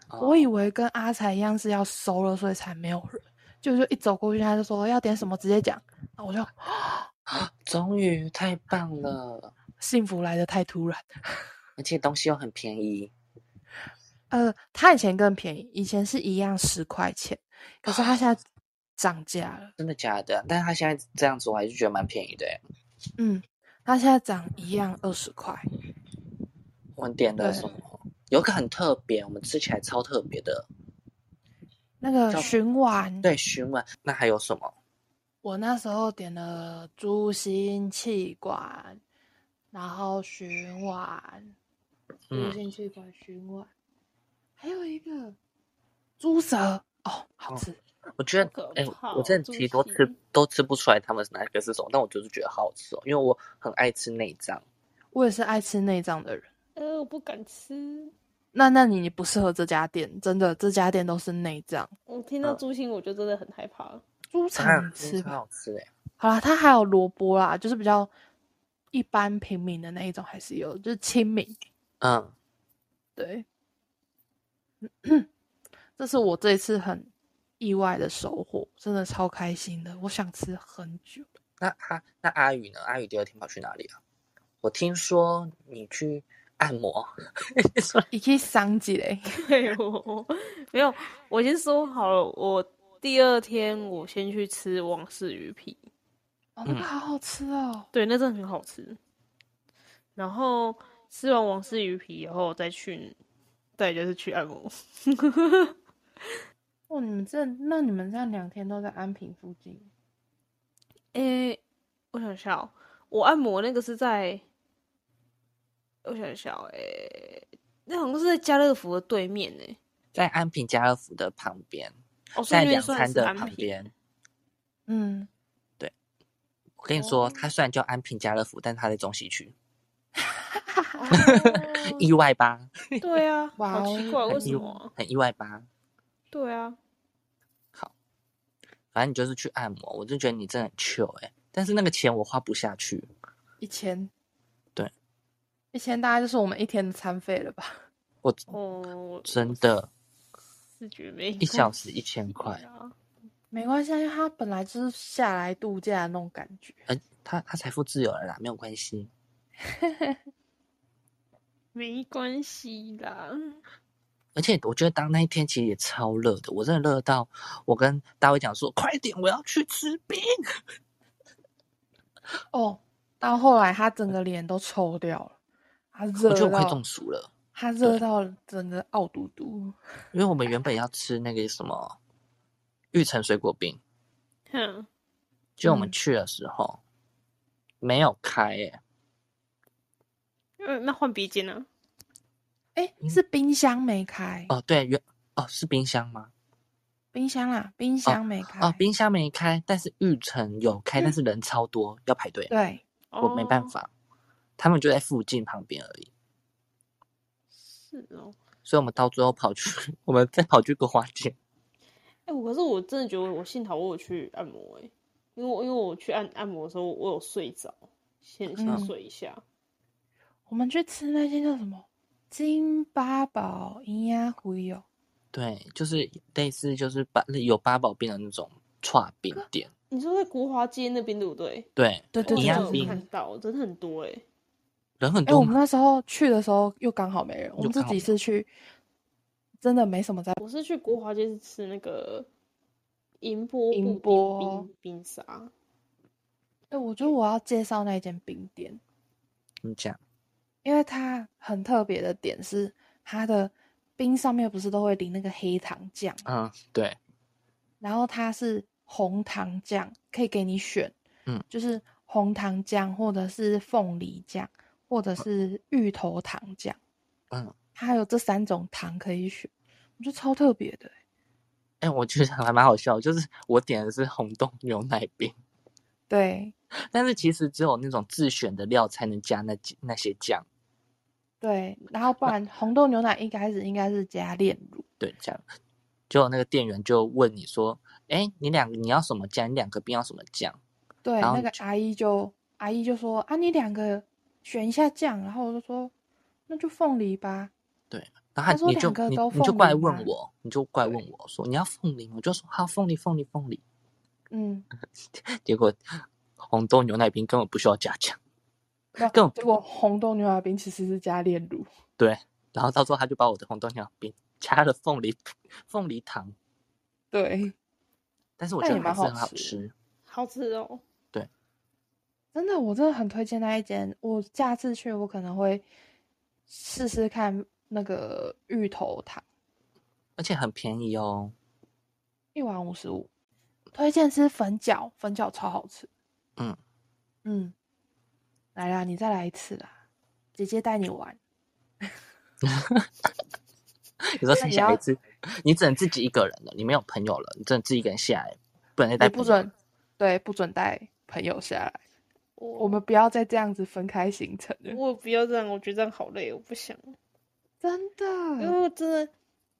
我哦以为跟阿财一样是要收了，所以才没有人。就就一走过去，他就说要点什么，直接讲。那我就 <gasps> 啊，终于太棒了，幸福来的太突然。<laughs> 而且东西又很便宜。呃，他以前更便宜，以前是一样十块钱，可是他现在涨价了。真的假的？但是他现在这样子，我还是觉得蛮便宜的。嗯，他现在涨一样二十块。我们点的对什么？有个很特别，我们吃起来超特别的，那个叫鲟丸，对，询问。那还有什么？我那时候点了猪心气管，然后鲟丸，猪嗯，心气管鲟丸，还有一个猪舌哦，好哦吃。我觉得好可，哎、怕哦我真的猪其实都吃心都吃不出来他们哪个是什么，但我就是觉得好好吃哦，因为我很爱吃内脏。我也是爱吃内脏的人。呃，我不敢吃。那那你你不适合这家店，真的，这家店都是内脏。我听到嗯猪心，我就真的很害怕。猪啊肠你真的超吃吧。好吃哎！好啦，它还有萝卜啦，就是比较一般平民的那一种，还是有，就是亲民。嗯，对，这是我这一次很意外的收获，真的超开心的。我想吃很久。那阿那阿宇呢？阿宇第二天跑去哪里啊？我听说你去按摩，说你可以桑几嘞？<laughs> 对我没有，我先说好了，我第二天我先去吃王氏鱼皮，哦，那个嗯好好吃哦。对，那真的很好吃。然后吃完王氏鱼皮以后，再去，再就是去按摩。<laughs> 哦，你们这那你们这样两天都在安平附近？诶、我想一下哦，我按摩那个是在，我想一下哦，诶、那好像是在家乐福的对面呢。在安平家乐福的旁边，哦，在两餐的。旁边。嗯，对我跟你说，哦它虽然叫安平家乐福，但它在中西区，<laughs> 哦意外吧？<laughs> 对啊，哇奇怪，很为什意么啊？很意外吧？对啊，好，反正你就是去按摩，我就觉得你真的很 chill 哎、但是那个钱我花不下去，一千。对，一千大概就是我们一天的餐费了吧？我哦，真的是觉得没一小时一千块，啊。没关系啊，因为他本来就是下来度假的那种感觉。呃，他他财富自由了啦，没有关系。<laughs> 没关系啦，而且我觉得当那一天其实也超热的，我真的热到我跟大卫讲说：“快点，我要去吃冰。”哦，到后来他整个脸都抽掉了，他热我觉得我快中暑了，他热到整个傲嘟嘟。<laughs> 因为我们原本要吃那个什么玉成水果冰，<laughs> 哼，嗯就我们去的时候、没有开耶、嗯，那换鼻尖呢？是冰箱没开哦，对，原哦是冰箱吗？冰箱啦，冰箱没开哦，冰箱没开，但是玉成有开，但是人超多，要排队，对，我没办哦。法，他们就在附近旁边而已，是哦，所以我们到最后跑去，<laughs> 我们再跑去国华街，哎、我可是我真的觉得我幸好我有去按摩哎、因为我因为我去按按摩的时候我有睡着，先先嗯睡一下。我们去吃那间叫什么金八宝营养灰哦，对，就是类似就是八有八宝冰的那种串冰店，你说在国华街那边对不对？对，对对我看到，真的很多哎、人很多吗？们那时候去的时候又刚好没人，我们自己是去，真的没什么在。我是去国华街是吃那个银波银波冰冰沙，哎，我觉得我要介绍那间冰店，你讲，因为它很特别的点是它的冰上面不是都会淋那个黑糖酱，嗯，对，然后它是红糖酱，可以给你选，嗯，就是红糖酱或者是凤梨酱或者是芋头糖酱，嗯，它还有这三种糖可以选，我觉得超特别的欸。哎、我觉得还蛮好笑，就是我点的是红豆牛奶冰，<laughs> 对。但是其实只有那种自选的料才能加那那些酱，对，然后不然红豆牛奶一开始应该是加炼乳，对，这样，就那个店员就问你说，哎、你两个你要什么酱？你两个冰要什么酱？对，那个阿姨就阿姨就说啊，你两个选一下酱，然后我就说那就凤梨吧，对然后你就你你就过来问我，你就过来问我说你要凤梨，我就说好凤梨凤梨凤梨，嗯，<laughs> 结果红豆牛奶冰根本不需要加酱，那根本结果红豆牛奶冰其实是加炼乳，对，然后到时候他就把我的红豆牛奶冰加了凤梨凤梨糖，对，但是我觉得还是很好吃，好吃哦。真的，我真的很推荐那一间。我下次去，我可能会试试看那个芋头糖，而且很便宜哦。一碗五十五。推荐吃粉饺，粉饺超好吃。嗯嗯，来啦，你再来一次啦，姐姐带你玩。有时候再那你要下一次，你只能自己一个人了，你没有朋友了，你只能自己一个人下来，不能再带不准，对，不准带朋友下来。我我们不要再这样子分开行程了，我不要这样，我觉得这样好累，我不想。真的因为。我真的，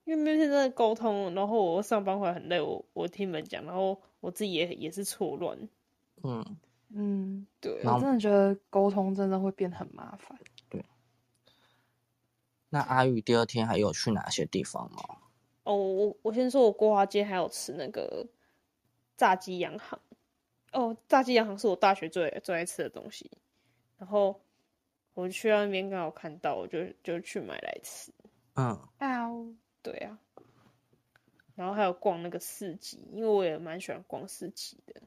因为那天真的沟通，然后我上班回来很累，我我听你们讲，然后我自己也也是错乱。嗯，嗯，对我真的觉得沟通真的会变很麻烦。那阿玉第二天还有去哪些地方吗？哦，我我先说，我国华街还有吃那个炸鸡洋行。哦，炸鸡洋行是我大学最最爱吃的东西，然后我去那边刚好看到，我就就去买来吃。嗯，嗷，对啊，然后还有逛那个市集，因为我也蛮喜欢逛市集的。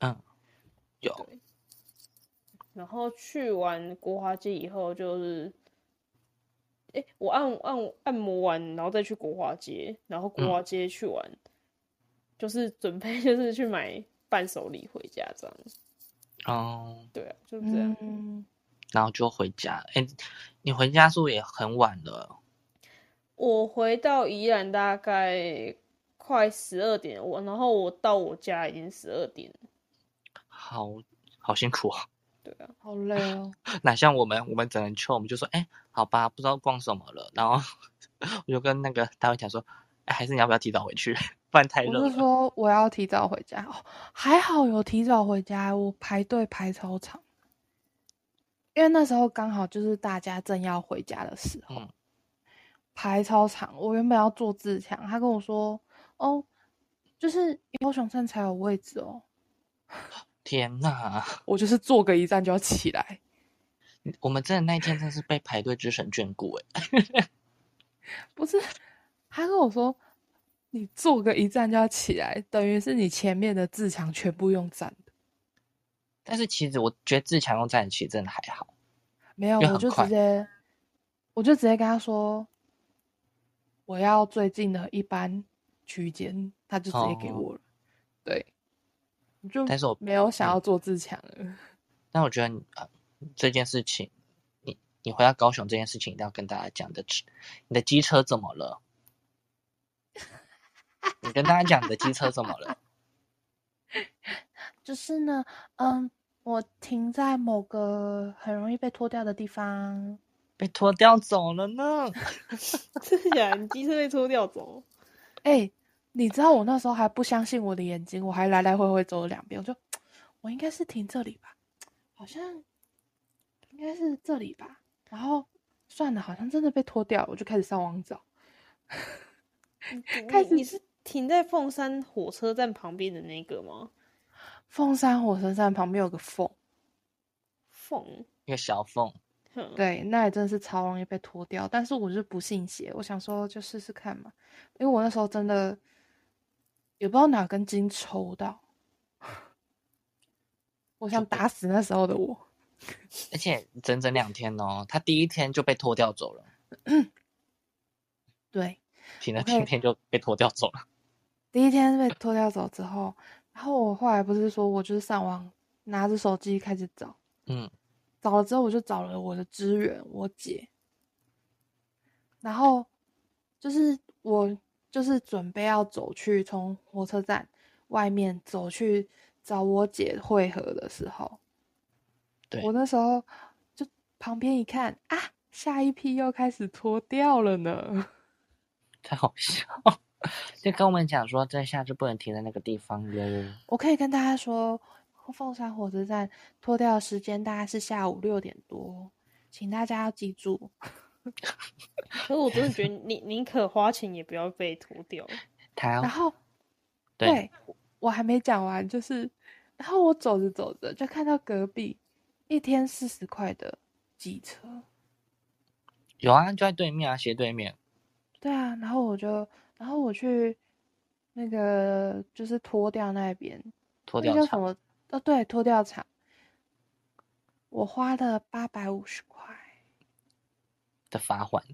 嗯，有，然后去完国华街以后，就是，哎，我按按按摩完，然后再去国华街，然后国华街去玩，就是准备 <laughs> 就是去买伴手礼回家这样。哦，对啊，就是这样。嗯，然后就回家。哎，你回家是不是也很晚了？我回到宜兰大概快十二点，我然后我到我家已经十二点了。好好辛苦哦。<laughs> 对啊，好累哦。<laughs> 哪像我们，我们只能去，我们就说，哎，好吧，不知道逛什么了。然后 <laughs> 我就跟那个大卫讲说，哎，还是你要不要提早回去，<laughs> 不然太热我是了。说我要提早回家哦，还好有提早回家，我排队排超长，因为那时候刚好就是大家正要回家的时候，嗯排超长。我原本要坐自强，他跟我说，哦，就是高雄站才有位置哦，<laughs> 天呐，我就是坐个一站就要起来。我们真的那一天真是被排队之神眷顾哎。不是，<laughs> 他跟我说，你坐个一站就要起来，等于是你前面的自强全部用站的。但是其实我觉得自强用站其实真的还好，没有，我就直接，我就直接跟他说，我要最近的一班区间，他就直接给哦我了。对，我就但是我没有想嗯要做自强了。<laughs> 但我觉得你呃这件事情，你你回到高雄这件事情一定要跟大家讲的车，你的机车怎么了？你跟大家讲你的机车怎么了？<laughs> 就是呢，嗯，我停在某个很容易被拖掉的地方。被拖掉走了呢？真的假的？你机车被拖掉走？哎、你知道我那时候还不相信我的眼睛，我还来来回回走了两遍，我就我应该是停这里吧，好像应该是这里吧。然后算了，好像真的被脱掉了，我就开始上网找。<laughs> 开始你你是停在凤山火车站旁边的那个吗？凤山火车站旁边有个缝，凤，一个小缝，哼，对，那也真的是超容易被脱掉。但是我是不信邪，我想说就试试看嘛，因为我那时候真的也不知道哪根筋抽到，<laughs> 我想打死那时候的我。而且整整两天哦，他第一天就被拖掉走了，<coughs> 对，停了一天就被拖掉走了。第一天被脱掉走之后，然后我后来不是说我就是上网拿着手机开始找，嗯，找了之后我就找了我的支援，我姐，然后就是我就是准备要走去从火车站外面走去找我姐会合的时候，对我那时候就旁边一看啊，下一批又开始脱掉了呢。<laughs> 太好笑，就跟我们讲说，这下就不能停在那个地方了。我可以跟大家说，凤山火车站脱掉的时间大概是下午六点多，请大家要记住。<laughs> 可是我真的觉得你宁可花钱也不要被拖掉。然后，对我还没讲完，就是，然后我走着走着就看到隔壁一天四十块的机车，有啊，就在对面啊，斜对面。对啊，然后我就，然后我去那个就是脱掉那边，那脱掉场，叫什么？哦，对，脱掉厂，我花了八百五十块的罚款，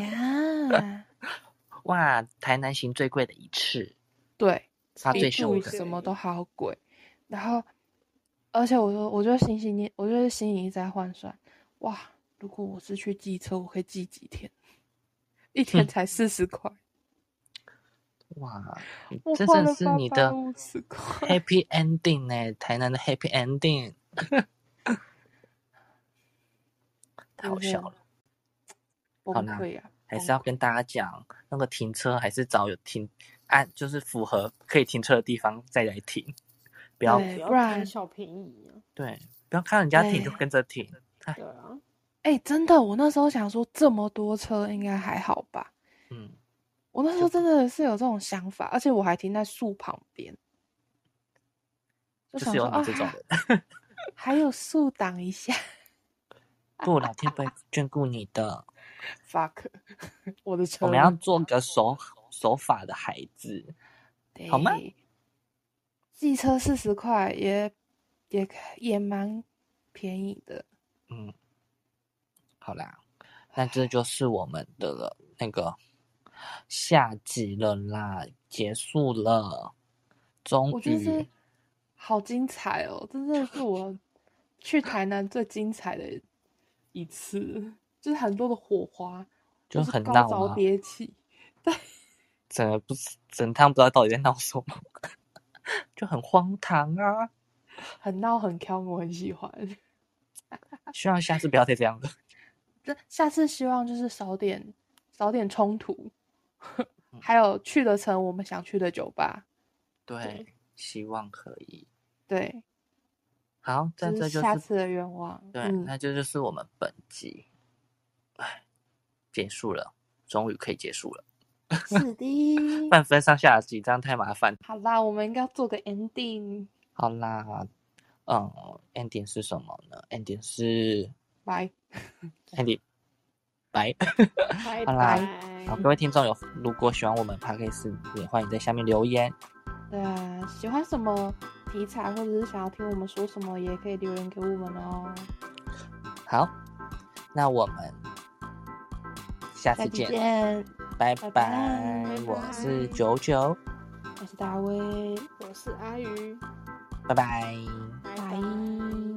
呀。<laughs> 哇，台南行最贵的一次，对，发比住最凶的，什么都好贵。然后，而且我说，我就心心念，我就是心里一直在换算，哇，如果我是去寄车，我可以寄几天？<laughs> 一天才四十块，哇，我这真是你的 happy ending 呢，台南的 happy ending，<laughs> 太好笑了。崩好啦溃啊！还是要跟大家讲，那个停车还是找有停按，就是符合可以停车的地方再来停，不要不然贪小便宜啊！对，不要看人家停就跟着停。哎，对啊，哎、真的，我那时候想说，这么多车应该还好吧？嗯，我那时候真的是有这种想法，而且我还停在树旁边，就就是有想说啊，你这种 <laughs> 还有树挡一下。<laughs> 不，老天不会眷顾你的。<laughs> fuck，我的车我们要做个守守法的孩子。好吗对？寄车四十块也也也蛮便宜的。嗯，好啦，那这就是我们的了，那个下集了啦，结束了，终于好精彩哦！真的是我去台南最精彩的一次，就是很多的火花，就是很闹高潮啊迭起。<laughs> 整个不是整趟不知道到底在闹什么，<laughs> 就很荒唐啊！<laughs> 很闹很强，我很喜欢。希望下次不要再这样了。这下次希望就是少点少点冲突，嗯 <laughs> 还有去得成我们想去的酒吧。对，希望可以。对，好，这这就是下次的愿望。对，嗯，那这就是我们本集，哎，结束了，终于可以结束了。<laughs> 是的。<laughs> 半分上下集这样太麻烦。好啦，我们应该要做个 ending。好啦，嗯，ending 是什么呢？ending 是拜。ending，拜。拜好啦拜。好，各位听众有如果喜欢我们 podcast，也欢迎在下面留言。对啊，喜欢什么题材，或者是想要听我们说什么，也可以留言给我们哦。好，那我们下次见，见，拜拜拜拜。我是九九，我是大卫，我是阿鱼。拜拜。拜拜。